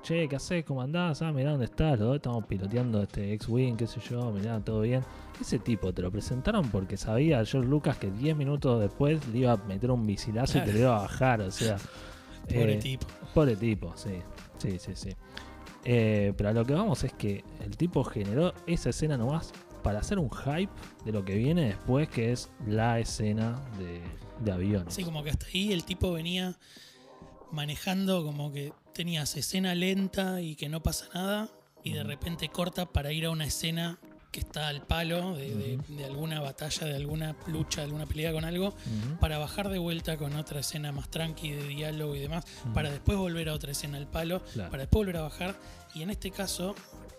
Che, ¿qué haces? ¿Cómo andás? Ah, mirá dónde estás. Los dos estamos piloteando este X-Wing, qué sé yo, mirá, todo bien. Ese tipo te lo presentaron porque sabía George Lucas que 10 minutos después le iba a meter un visilazo y te lo iba a bajar. O sea, Pobre eh, tipo. Pobre tipo, sí. Sí, sí, sí. Eh, pero a lo que vamos es que el tipo generó esa escena nomás para hacer un hype de lo que viene después, que es la escena de, de aviones. Sí, como que hasta ahí el tipo venía manejando como que tenías escena lenta y que no pasa nada y de repente corta para ir a una escena que está al palo de, de- de alguna batalla, de alguna lucha, de alguna pelea con algo, para bajar de vuelta con otra escena más tranqui de diálogo y demás, para después volver a otra escena al palo, Claro. para después volver a bajar. Y en este caso,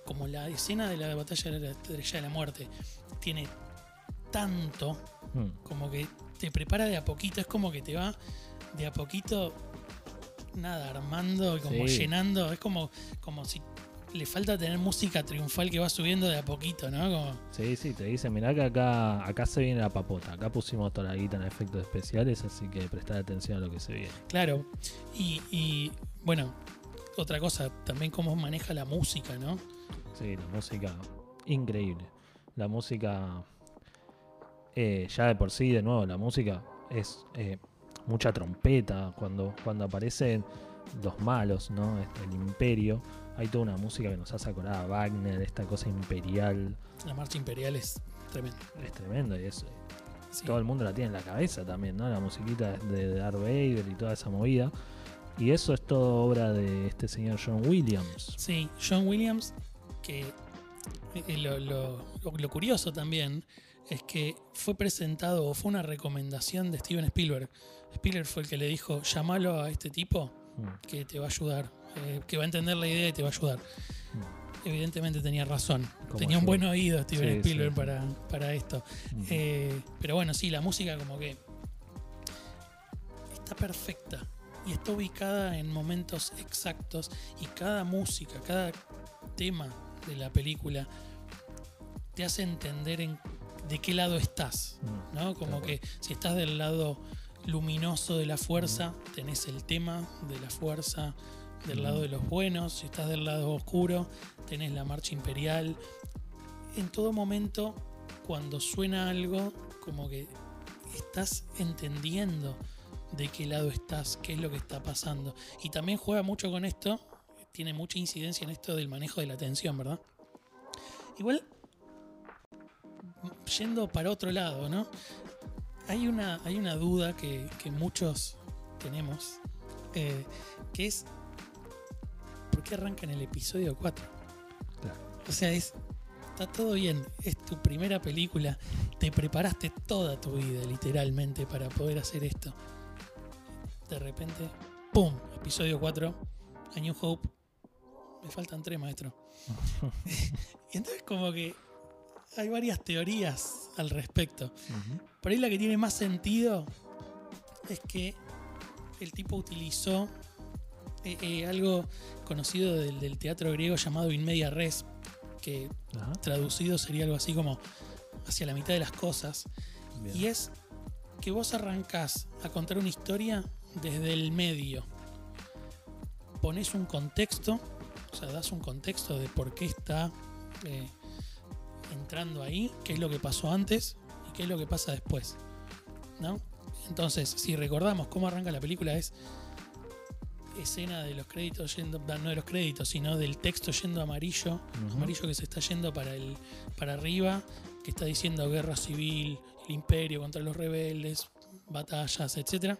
como la escena de la batalla de la estrella de la muerte tiene tanto como que te prepara de a poquito, es como que te va de a poquito, nada, armando y como Sí. llenando, es como, como si le falta tener música triunfal que va subiendo de a poquito, ¿no? Como, Sí, sí, te dicen, mirá que acá, acá se viene la papota, acá pusimos toda la guita en efectos especiales, así que prestar atención a lo que se viene. claro, y, y, bueno, otra cosa, también cómo maneja la música, ¿no? Sí, la música, increíble. La música, eh, ya de por sí, de nuevo, la música es eh, mucha trompeta. Cuando, cuando aparecen los malos, ¿no? Este, el imperio, hay toda una música que nos hace acordar a Wagner, esta cosa imperial. La marcha imperial es tremenda. Es tremendo y es, Sí. todo el mundo la tiene en la cabeza también, ¿no? La musiquita de Darth Vader y toda esa movida. Y eso es todo obra de este señor John Williams. Sí, John Williams, que eh, lo, lo- lo- lo curioso también es que fue presentado o fue una recomendación de Steven Spielberg. Spielberg fue el que le dijo, llámalo a este tipo Mm, que te va a ayudar, eh, que va a entender la idea y te va a ayudar. mm, Evidentemente tenía razón. Tenía un buen oído Steven Sí, Spielberg sí. Para, para esto. mm. Eh, pero bueno, sí, la música como que está perfecta y está ubicada en momentos exactos y cada música, cada tema de la película te hace entender en de qué lado estás, ¿no? Como que si estás del lado luminoso de la fuerza, tenés el tema de la fuerza del lado de los buenos, si estás del lado oscuro, tenés la marcha imperial. En todo momento, cuando suena algo, como que estás entendiendo de qué lado estás, qué es lo que está pasando. Y también juega mucho con esto, tiene mucha incidencia en esto del manejo de la atención, ¿verdad? Igual, yendo para otro lado, ¿no? Hay una, hay una duda que, que muchos tenemos, eh, que es, ¿por qué arranca en el episodio 4? Claro. O sea, es, está todo bien, es tu primera película, te preparaste toda tu vida literalmente para poder hacer esto. De repente, ¡pum! Episodio 4, A New Hope. Me faltan tres, maestro. y entonces como que hay varias teorías al respecto. Ujú. Por ahí la que tiene más sentido es que el tipo utilizó eh, eh, algo conocido del, del teatro griego llamado in media res, que traducido sería algo así como hacia la mitad de las cosas. bien. Y es que vos arrancás a contar una historia desde el medio. Pones un contexto, o sea, das un contexto de por qué está eh, entrando ahí, qué es lo que pasó antes y qué es lo que pasa después. ¿No? Entonces, si recordamos cómo arranca la película, es escena de los créditos yendo, no de los créditos, sino del texto yendo amarillo, amarillo que se está yendo para el para arriba, que está diciendo guerra civil, el imperio contra los rebeldes, batallas, etcétera.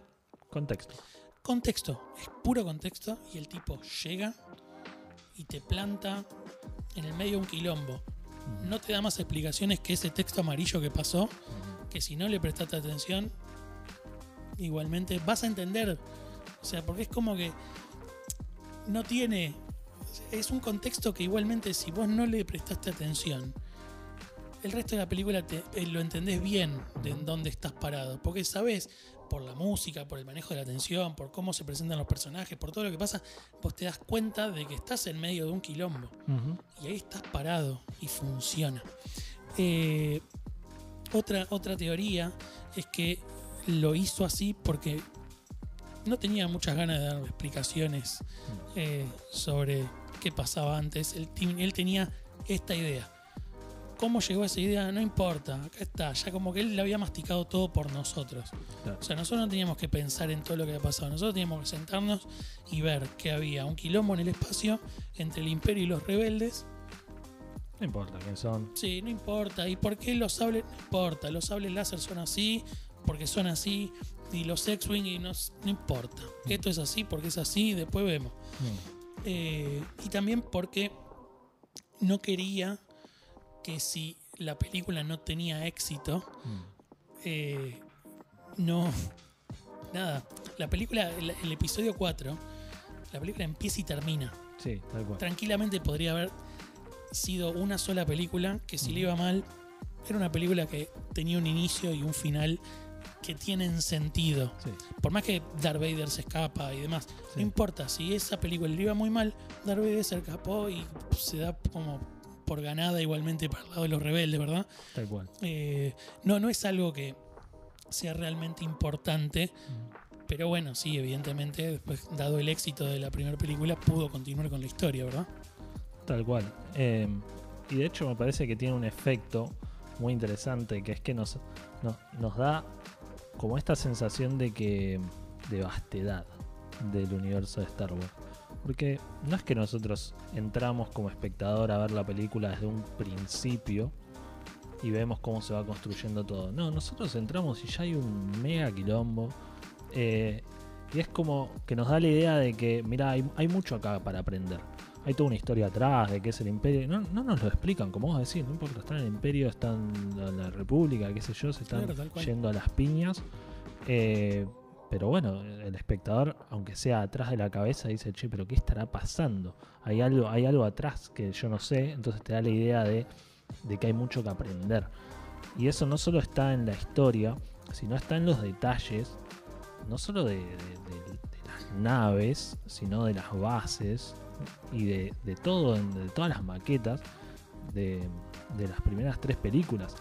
Contexto. Contexto, es puro contexto y el tipo llega y te planta en el medio de un quilombo. No te da más explicaciones que ese texto amarillo que pasó, que si no le prestaste atención, igualmente vas a entender. O sea, porque es como que no tiene. Es un contexto que igualmente si vos no le prestaste atención, el resto de la película te, eh, lo entendés bien de en dónde estás parado. Porque sabés, por la música, por el manejo de la atención, por cómo se presentan los personajes, por todo lo que pasa, vos te das cuenta de que estás en medio de un quilombo. Y ahí estás parado y funciona. Eh, otra, otra teoría es que lo hizo así porque no tenía muchas ganas de dar explicaciones eh, sobre qué pasaba antes. Él, él tenía esta idea. ¿Cómo llegó a esa idea? No importa, acá está. Ya como que él le había masticado todo por nosotros. Claro. O sea, nosotros no teníamos que pensar en todo lo que había pasado. Nosotros teníamos que sentarnos y ver que había un quilombo en el espacio entre el imperio y los rebeldes No importa quién son. Sí, no importa. ¿Y por qué los sables? No importa. Los sables láser son así, porque son así. Y los X-Wing, y no, no importa. Esto es así porque es así, y después vemos. Mm. Eh, y también porque no quería que si la película no tenía éxito, Mm. eh, no. Nada. La película, el, el episodio 4, la película empieza y termina. Sí, tal cual. tranquilamente podría haber sido una sola película que si le iba mal era una película que tenía un inicio y un final que tienen sentido. Sí, Por más que Darth Vader se escapa y demás, Sí. no importa, si esa película le iba muy mal, Darth Vader se escapó y se da como por ganada igualmente para el lado de los rebeldes, ¿verdad? tal cual. Eh, no, no es algo que sea realmente importante, Mm. pero bueno, sí, evidentemente, después, dado el éxito de la primera película, pudo continuar con la historia, ¿verdad? Tal cual. Eh, y de hecho me parece que tiene un efecto muy interesante, que es que nos, nos, nos da como esta sensación de que de vastedad del universo de Star Wars. Porque no es que nosotros entramos como espectador a ver la película desde un principio y vemos cómo se va construyendo todo. No, nosotros entramos y ya hay un mega quilombo. eh, y es como que nos da la idea de que, mira, hay, hay mucho acá para aprender. Hay toda una historia atrás de qué es el imperio. No, no nos lo explican, como vos decís, no importa, están en el imperio, están en la república, qué sé yo, se están Claro, yendo a las piñas. Eh, pero bueno, el espectador, aunque sea atrás de la cabeza, dice, che, pero ¿qué estará pasando? Hay algo, hay algo atrás que yo no sé, entonces te da la idea de, que hay mucho que aprender. Y eso no solo está en la historia, sino está en los detalles, no solo de, de- las naves, sino de las bases y de, todo, de todas las maquetas de las primeras tres películas.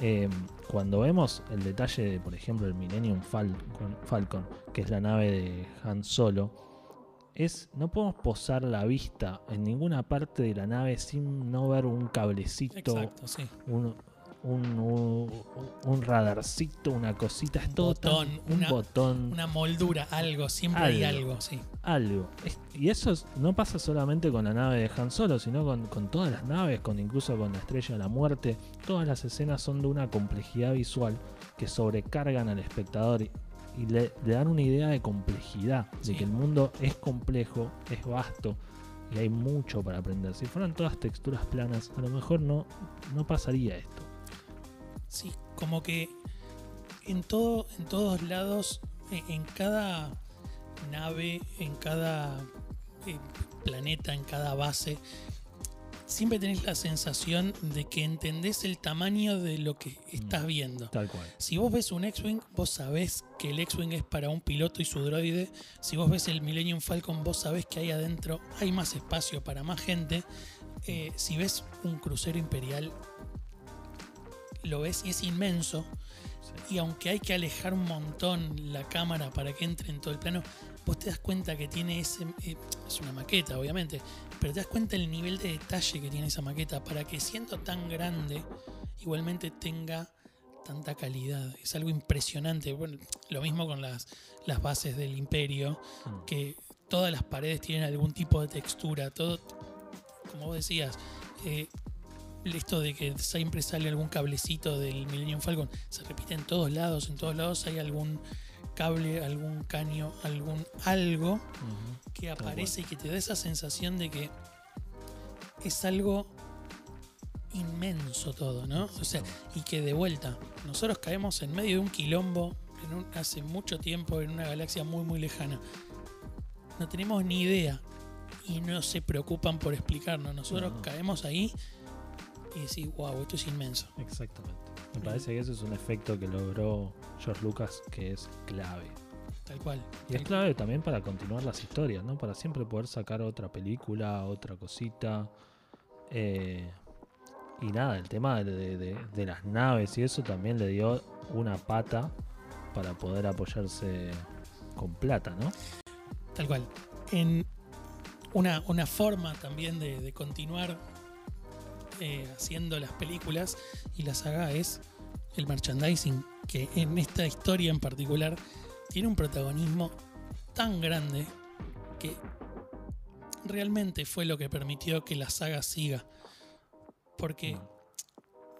Eh, cuando vemos el detalle de, por ejemplo, el Millennium Falcon, Falcon, que es la nave de Han Solo, es no podemos posar la vista en ninguna parte de la nave sin no ver un cablecito, Exacto, sí. un, un, un- un radarcito, una cosita, es Un todo tan- botón, un una- botón, Una moldura, algo, siempre hay Algo. sí. algo. Y eso es- no pasa solamente con la nave de Han Solo, sino con, con todas las naves, con incluso con la Estrella de la Muerte. Todas las escenas son de una complejidad visual que sobrecargan al espectador y, y le, le dan una idea de complejidad, de Sí. que el mundo es complejo, es vasto y hay mucho para aprender. Si fueran todas texturas planas, a lo mejor no, no pasaría esto. Sí, como que en todo, en todos lados, en, en cada nave, en cada eh, planeta, en cada base, siempre tenés la sensación de que entendés el tamaño de lo que estás viendo. Tal cual. Si vos ves un X-Wing, vos sabés que el X-Wing es para un piloto y su droide. Si vos ves el Millennium Falcon, vos sabés que ahí adentro hay más espacio para más gente. Eh, si ves un crucero imperial, lo ves y es inmenso. Sí. Y aunque hay que alejar un montón la cámara para que entre en todo el plano, vos te das cuenta que tiene ese. eh, es una maqueta, obviamente, pero te das cuenta el nivel de detalle que tiene esa maqueta para que siendo tan grande, igualmente tenga tanta calidad. Es algo impresionante. Bueno, lo mismo con las, las bases del Imperio, Mm. que todas las paredes tienen algún tipo de textura, todo, como vos decías, eh, esto de que siempre sale algún cablecito del Millennium Falcon, se repite en todos lados, en todos lados hay algún cable, algún caño, algún algo que aparece y que te da esa sensación de que es algo inmenso todo, ¿no? O sea, y que de vuelta, nosotros caemos en medio de un quilombo en un- hace mucho tiempo en una galaxia muy muy lejana. No tenemos ni idea y no se preocupan por explicarnos. Nosotros No. caemos ahí y decís, wow, esto es inmenso. Exactamente. Me parece que ese es un efecto que logró George Lucas que es clave. Tal cual. Y es clave también para continuar las historias, ¿no? Para siempre poder sacar otra película, otra cosita. Eh, y nada, el tema de, de- de las naves y eso también le dio una pata para poder apoyarse con plata, ¿no? Tal cual. En una, una forma también de, de continuar eh, haciendo las películas y la saga es el merchandising, que en esta historia en particular tiene un protagonismo tan grande que realmente fue lo que permitió que la saga siga. Porque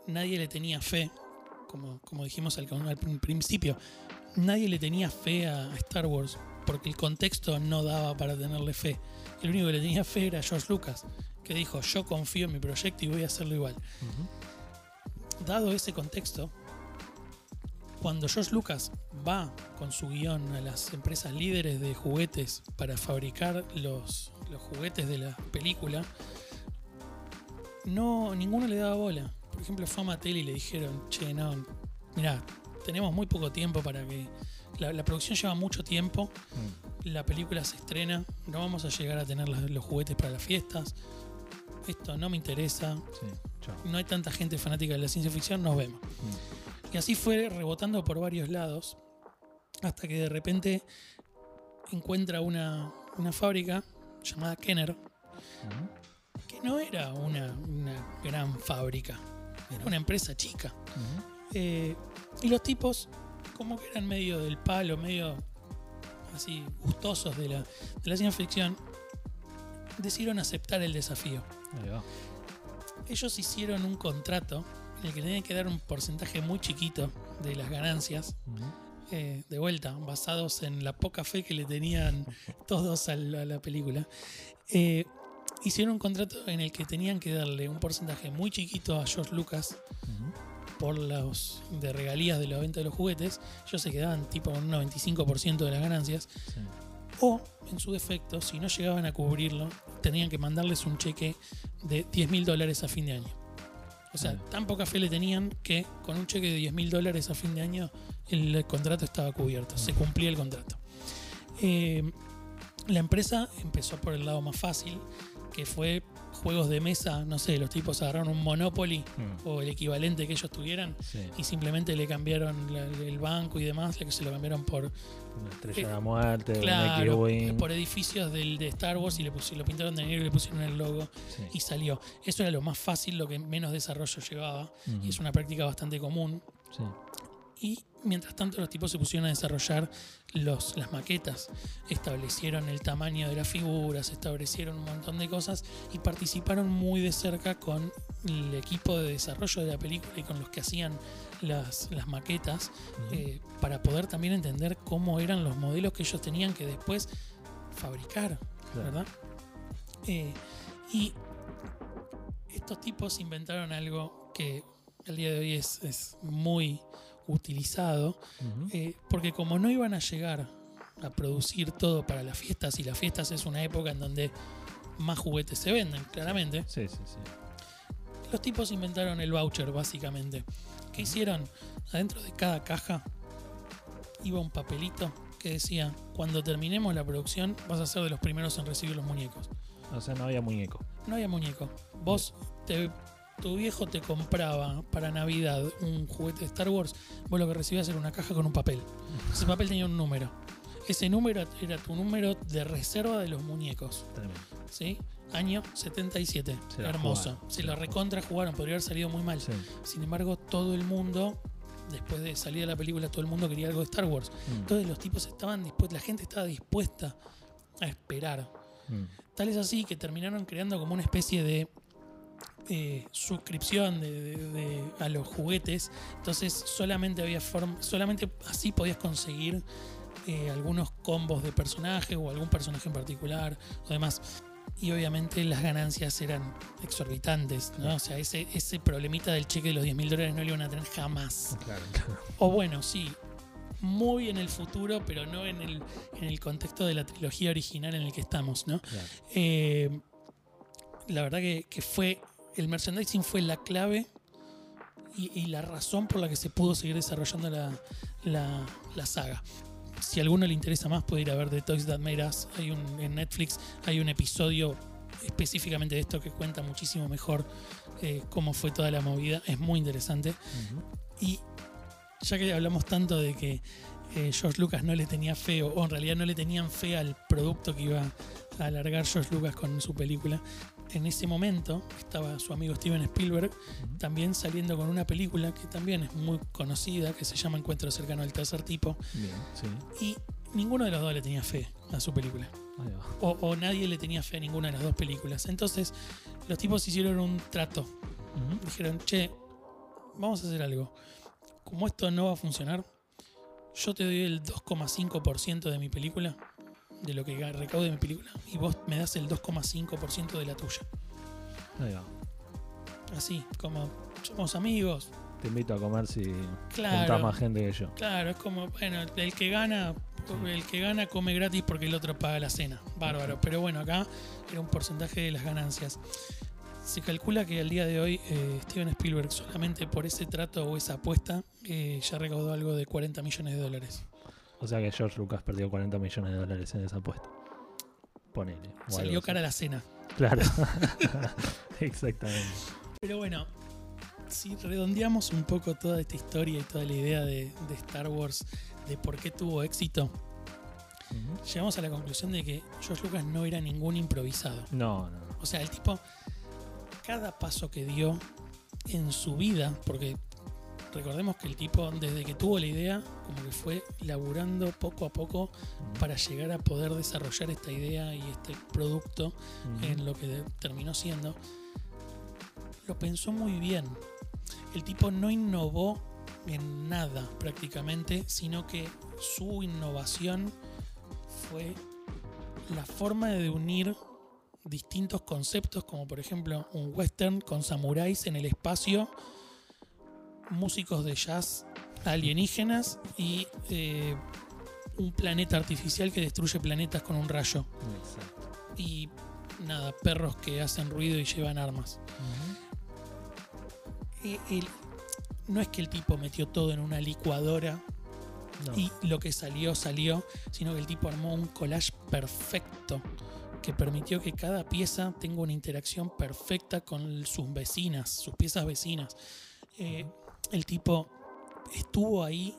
nadie le tenía fe, como, como dijimos al, al principio, nadie le tenía fe a Star Wars porque el contexto no daba para tenerle fe. El único que le tenía fe era George Lucas, que dijo, yo confío en mi proyecto y voy a hacerlo igual. Dado ese contexto, cuando George Lucas va con su guion a las empresas líderes de juguetes para fabricar los, los juguetes de la película, no, ninguno le daba bola. Por ejemplo, fue a Mattel y le dijeron, che, no, mirá, tenemos muy poco tiempo para que... La, la producción lleva mucho tiempo, Mm. la película se estrena, no vamos a llegar a tener los juguetes para las fiestas. Esto no me interesa, Sí, chao. no hay tanta gente fanática de la ciencia ficción, nos vemos. Mm. Y así fue rebotando por varios lados, hasta que de repente encuentra una, una fábrica llamada Kenner, Ujú. que no era una, una gran fábrica, era una empresa chica. Ujú. Eh, y los tipos, como que eran medio del palo, medio así gustosos de la, de la ciencia ficción, decidieron aceptar el desafío. Ahí va. Ellos hicieron un contrato en el que tenían que dar un porcentaje muy chiquito de las ganancias, eh, de vuelta, basados en la poca fe que le tenían todos a la, a la película. Eh, hicieron un contrato en el que tenían que darle un porcentaje muy chiquito a George Lucas por los de regalías de la venta de los juguetes, ellos se quedaban tipo con un 95% de las ganancias, Sí. O en su defecto, si no llegaban a cubrirlo, tenían que mandarles un cheque de 10 mil dólares a fin de año. O sea, tan poca fe le tenían que con un cheque de 10 mil dólares a fin de año el contrato estaba cubierto, se cumplía el contrato. Eh, la empresa empezó por el lado más fácil, que fue juegos de mesa, no sé, los tipos agarraron un Monopoly Mm. o el equivalente que ellos tuvieran Sí. y simplemente le cambiaron la- el banco y demás, que se lo cambiaron por, Una estrella Eh, de la muerte, un claro, X-Wing. por edificios del, de Star Wars y le pusieron, lo pintaron de negro y le pusieron el logo Sí. y salió. Eso era lo más fácil, lo que menos desarrollo llevaba y es una práctica bastante común. Sí. Y mientras tanto los tipos se pusieron a desarrollar los, las maquetas, establecieron el tamaño de las figuras, establecieron un montón de cosas y participaron muy de cerca con el equipo de desarrollo de la película y con los que hacían las, las maquetas eh, para poder también entender cómo eran los modelos que ellos tenían que después fabricar, Claro. ¿verdad? Eh, y estos tipos inventaron algo que al día de hoy es, es muy utilizado, eh, porque como no iban a llegar a producir todo para las fiestas, y las fiestas es una época en donde más juguetes se venden, claramente, Sí, sí, sí. los tipos inventaron el voucher, básicamente. ¿Qué hicieron? Adentro de cada caja iba un papelito que decía, cuando terminemos la producción vas a ser de los primeros en recibir los muñecos. O sea, no había muñeco. No había muñeco. Vos, te- tu viejo te compraba para Navidad un juguete de Star Wars, vos lo que recibías era una caja con un papel. Ese papel tenía un número. Ese número era tu número de reserva de los muñecos. Tremendo. ¿Sí? Año 77. Se Hermoso. jugaron, Se lo recontra jugaron, podría haber salido muy mal. Sí. Sin embargo, todo el mundo, después de salir de la película, todo el mundo quería algo de Star Wars. Mm. Entonces los tipos estaban dispuestos, la gente estaba dispuesta a esperar. Mm. Tal es así que terminaron creando como una especie de eh, suscripción de, de- de- a los juguetes. Entonces solamente había forma, solamente así podías conseguir eh, algunos combos de personaje o algún personaje en particular o demás. Y obviamente las ganancias eran exorbitantes, ¿no? O sea, ese, ese problemita del cheque de los 10 mil dólares no lo iban a tener jamás. Claro, claro. O bueno, sí, muy en el futuro, pero no en el, en el contexto de la trilogía original en el que estamos, ¿no? claro. Eh, la verdad que, que fue. El merchandising fue la clave y, y la razón por la que se pudo seguir desarrollando la, la- la saga. Si a alguno le interesa más, puede ir a ver The Toys That Made Us. Hay un, en Netflix hay un episodio específicamente de esto que cuenta muchísimo mejor eh, cómo fue toda la movida. Es muy interesante. Y ya que hablamos tanto de que eh, George Lucas no le tenía fe, o, o en realidad no le tenían fe al producto que iba a alargar George Lucas con su película, en ese momento estaba su amigo Steven Spielberg también saliendo con una película que también es muy conocida, que se llama Encuentro cercano al tercer tipo, Bien, sí. y ninguno de los dos le tenía fe a su película. O, o nadie le tenía fe a ninguna de las dos películas. Entonces, los tipos hicieron un trato dijeron, che, vamos a hacer algo. Como esto no va a funcionar, yo te doy el 2,5% de mi película, de lo que recaude mi película, y vos me das el 2,5% de la tuya. Ahí va. Así, como somos amigos. Te invito a comer si Claro. juntás más gente que yo. Claro, es como, bueno, el que gana, el que gana come gratis porque el otro paga la cena. Bárbaro. Pero bueno, acá era un porcentaje de las ganancias. Se calcula que al día de hoy eh, Steven Spielberg solamente por ese trato o esa apuesta eh, ya recaudó algo de 40 millones de dólares. O sea que George Lucas perdió 40 millones de dólares en esa apuesta. Ponele. Salió cara la cena. Claro. Exactamente. Pero bueno, si redondeamos un poco toda esta historia y toda la idea de, de Star Wars, de por qué tuvo éxito, llegamos a la conclusión de que George Lucas no era ningún improvisado. No, no. O sea, el tipo, cada paso que dio en su vida, porque recordemos que el tipo, desde que tuvo la idea, como que fue laburando poco a poco para llegar a poder desarrollar esta idea y este producto en lo que terminó siendo, lo pensó muy bien. El tipo no innovó en nada prácticamente, sino que su innovación fue la forma de unir distintos conceptos, como por ejemplo un western con samuráis en el espacio, músicos de jazz alienígenas y eh, un planeta artificial que destruye planetas con un rayo Exacto. y nada, perros que hacen ruido y llevan armas. Eh, el- no es que el tipo metió todo en una licuadora No. y lo que salió salió, sino que el tipo armó un collage perfecto que permitió que cada pieza tenga una interacción perfecta con sus vecinas, sus piezas vecinas. Eh, el tipo estuvo ahí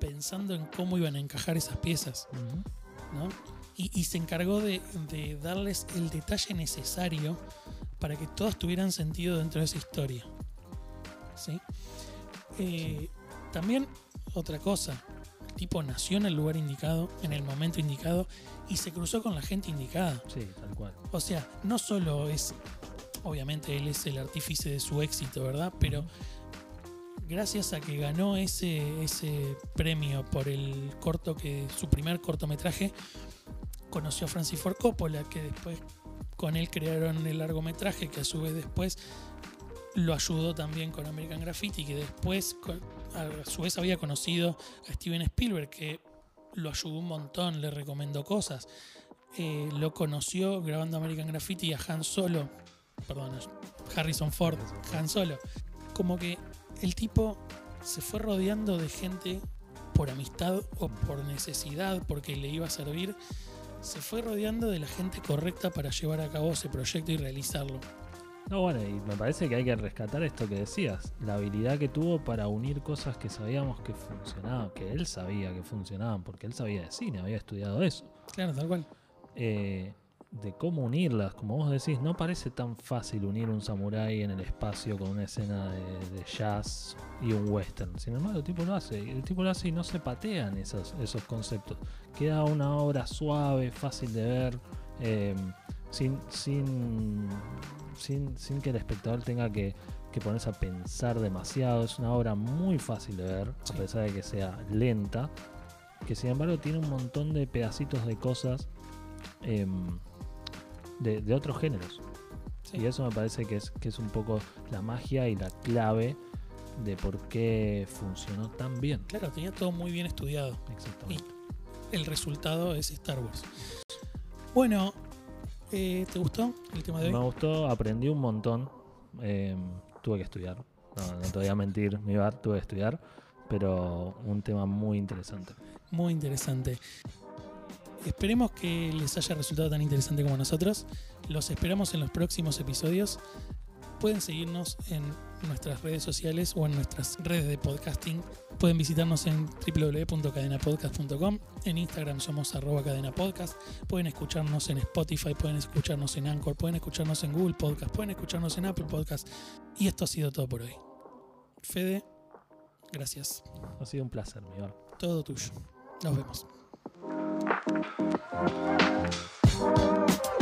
pensando en cómo iban a encajar esas piezas. ¿no? Y, y se encargó de, de darles el detalle necesario para que todos tuvieran sentido dentro de esa historia. ¿Sí? Eh, También otra cosa, el tipo nació en el lugar indicado, en el momento indicado, y se cruzó con la gente indicada. Sí, tal cual. O sea, no solo es, obviamente él es el artífice de su éxito, ¿verdad? Pero gracias a que ganó ese, ese premio por el corto que, su primer cortometraje, conoció a Francis Ford Coppola, que después con él crearon el largometraje, que a su vez después lo ayudó también con American Graffiti, que después a su vez había conocido a Steven Spielberg, que lo ayudó un montón, le recomendó cosas. Eh, lo conoció grabando American Graffiti a Han Solo, perdón, Harrison Ford. Han Solo. Como que el tipo se fue rodeando de gente por amistad o por necesidad, porque le iba a servir. Se fue rodeando de la gente correcta para llevar a cabo ese proyecto y realizarlo. No, bueno, y me parece que hay que rescatar esto que decías, la habilidad que tuvo para unir cosas que sabíamos que funcionaban, que él sabía que funcionaban, porque él sabía de cine, había estudiado eso. Claro, tal cual. Eh, de cómo unirlas. Como vos decís, no parece tan fácil unir un samurái en el espacio con una escena de, de jazz y un western. Sin embargo, el tipo lo hace. y El tipo lo hace y no se patean esos, esos conceptos. Queda una obra suave, fácil de ver, eh, sin, sin, sin, sin que el espectador tenga que, que ponerse a pensar demasiado. Es una obra muy fácil de ver, Sí. a pesar de que sea lenta. Que sin embargo tiene un montón de pedacitos de cosas em, de, de otros géneros. Sí. Y eso me parece que es, que es un poco la magia y la clave de por qué funcionó tan bien. Claro, tenía todo muy bien estudiado. Exactamente. El resultado es Star Wars. Bueno, eh, ¿te gustó el tema de Me hoy? gustó, aprendí un montón. em, tuve que estudiar. No, no te voy a mentir, mi bar, tuve que estudiar. Pero un tema muy interesante. Muy interesante. Esperemos que les haya resultado tan interesante como nosotros. Los esperamos en los próximos episodios. Pueden seguirnos en nuestras redes sociales o en nuestras redes de podcasting. Pueden visitarnos en www.cadenapodcast.com. En Instagram somos arroba cadenapodcast. Pueden escucharnos en Spotify, pueden escucharnos en Anchor, pueden escucharnos en Google Podcast, pueden escucharnos en Apple Podcast. Y esto ha sido todo por hoy. Fede, gracias. Ha sido un placer, mi bar. Todo tuyo. Nos vemos. Thank you.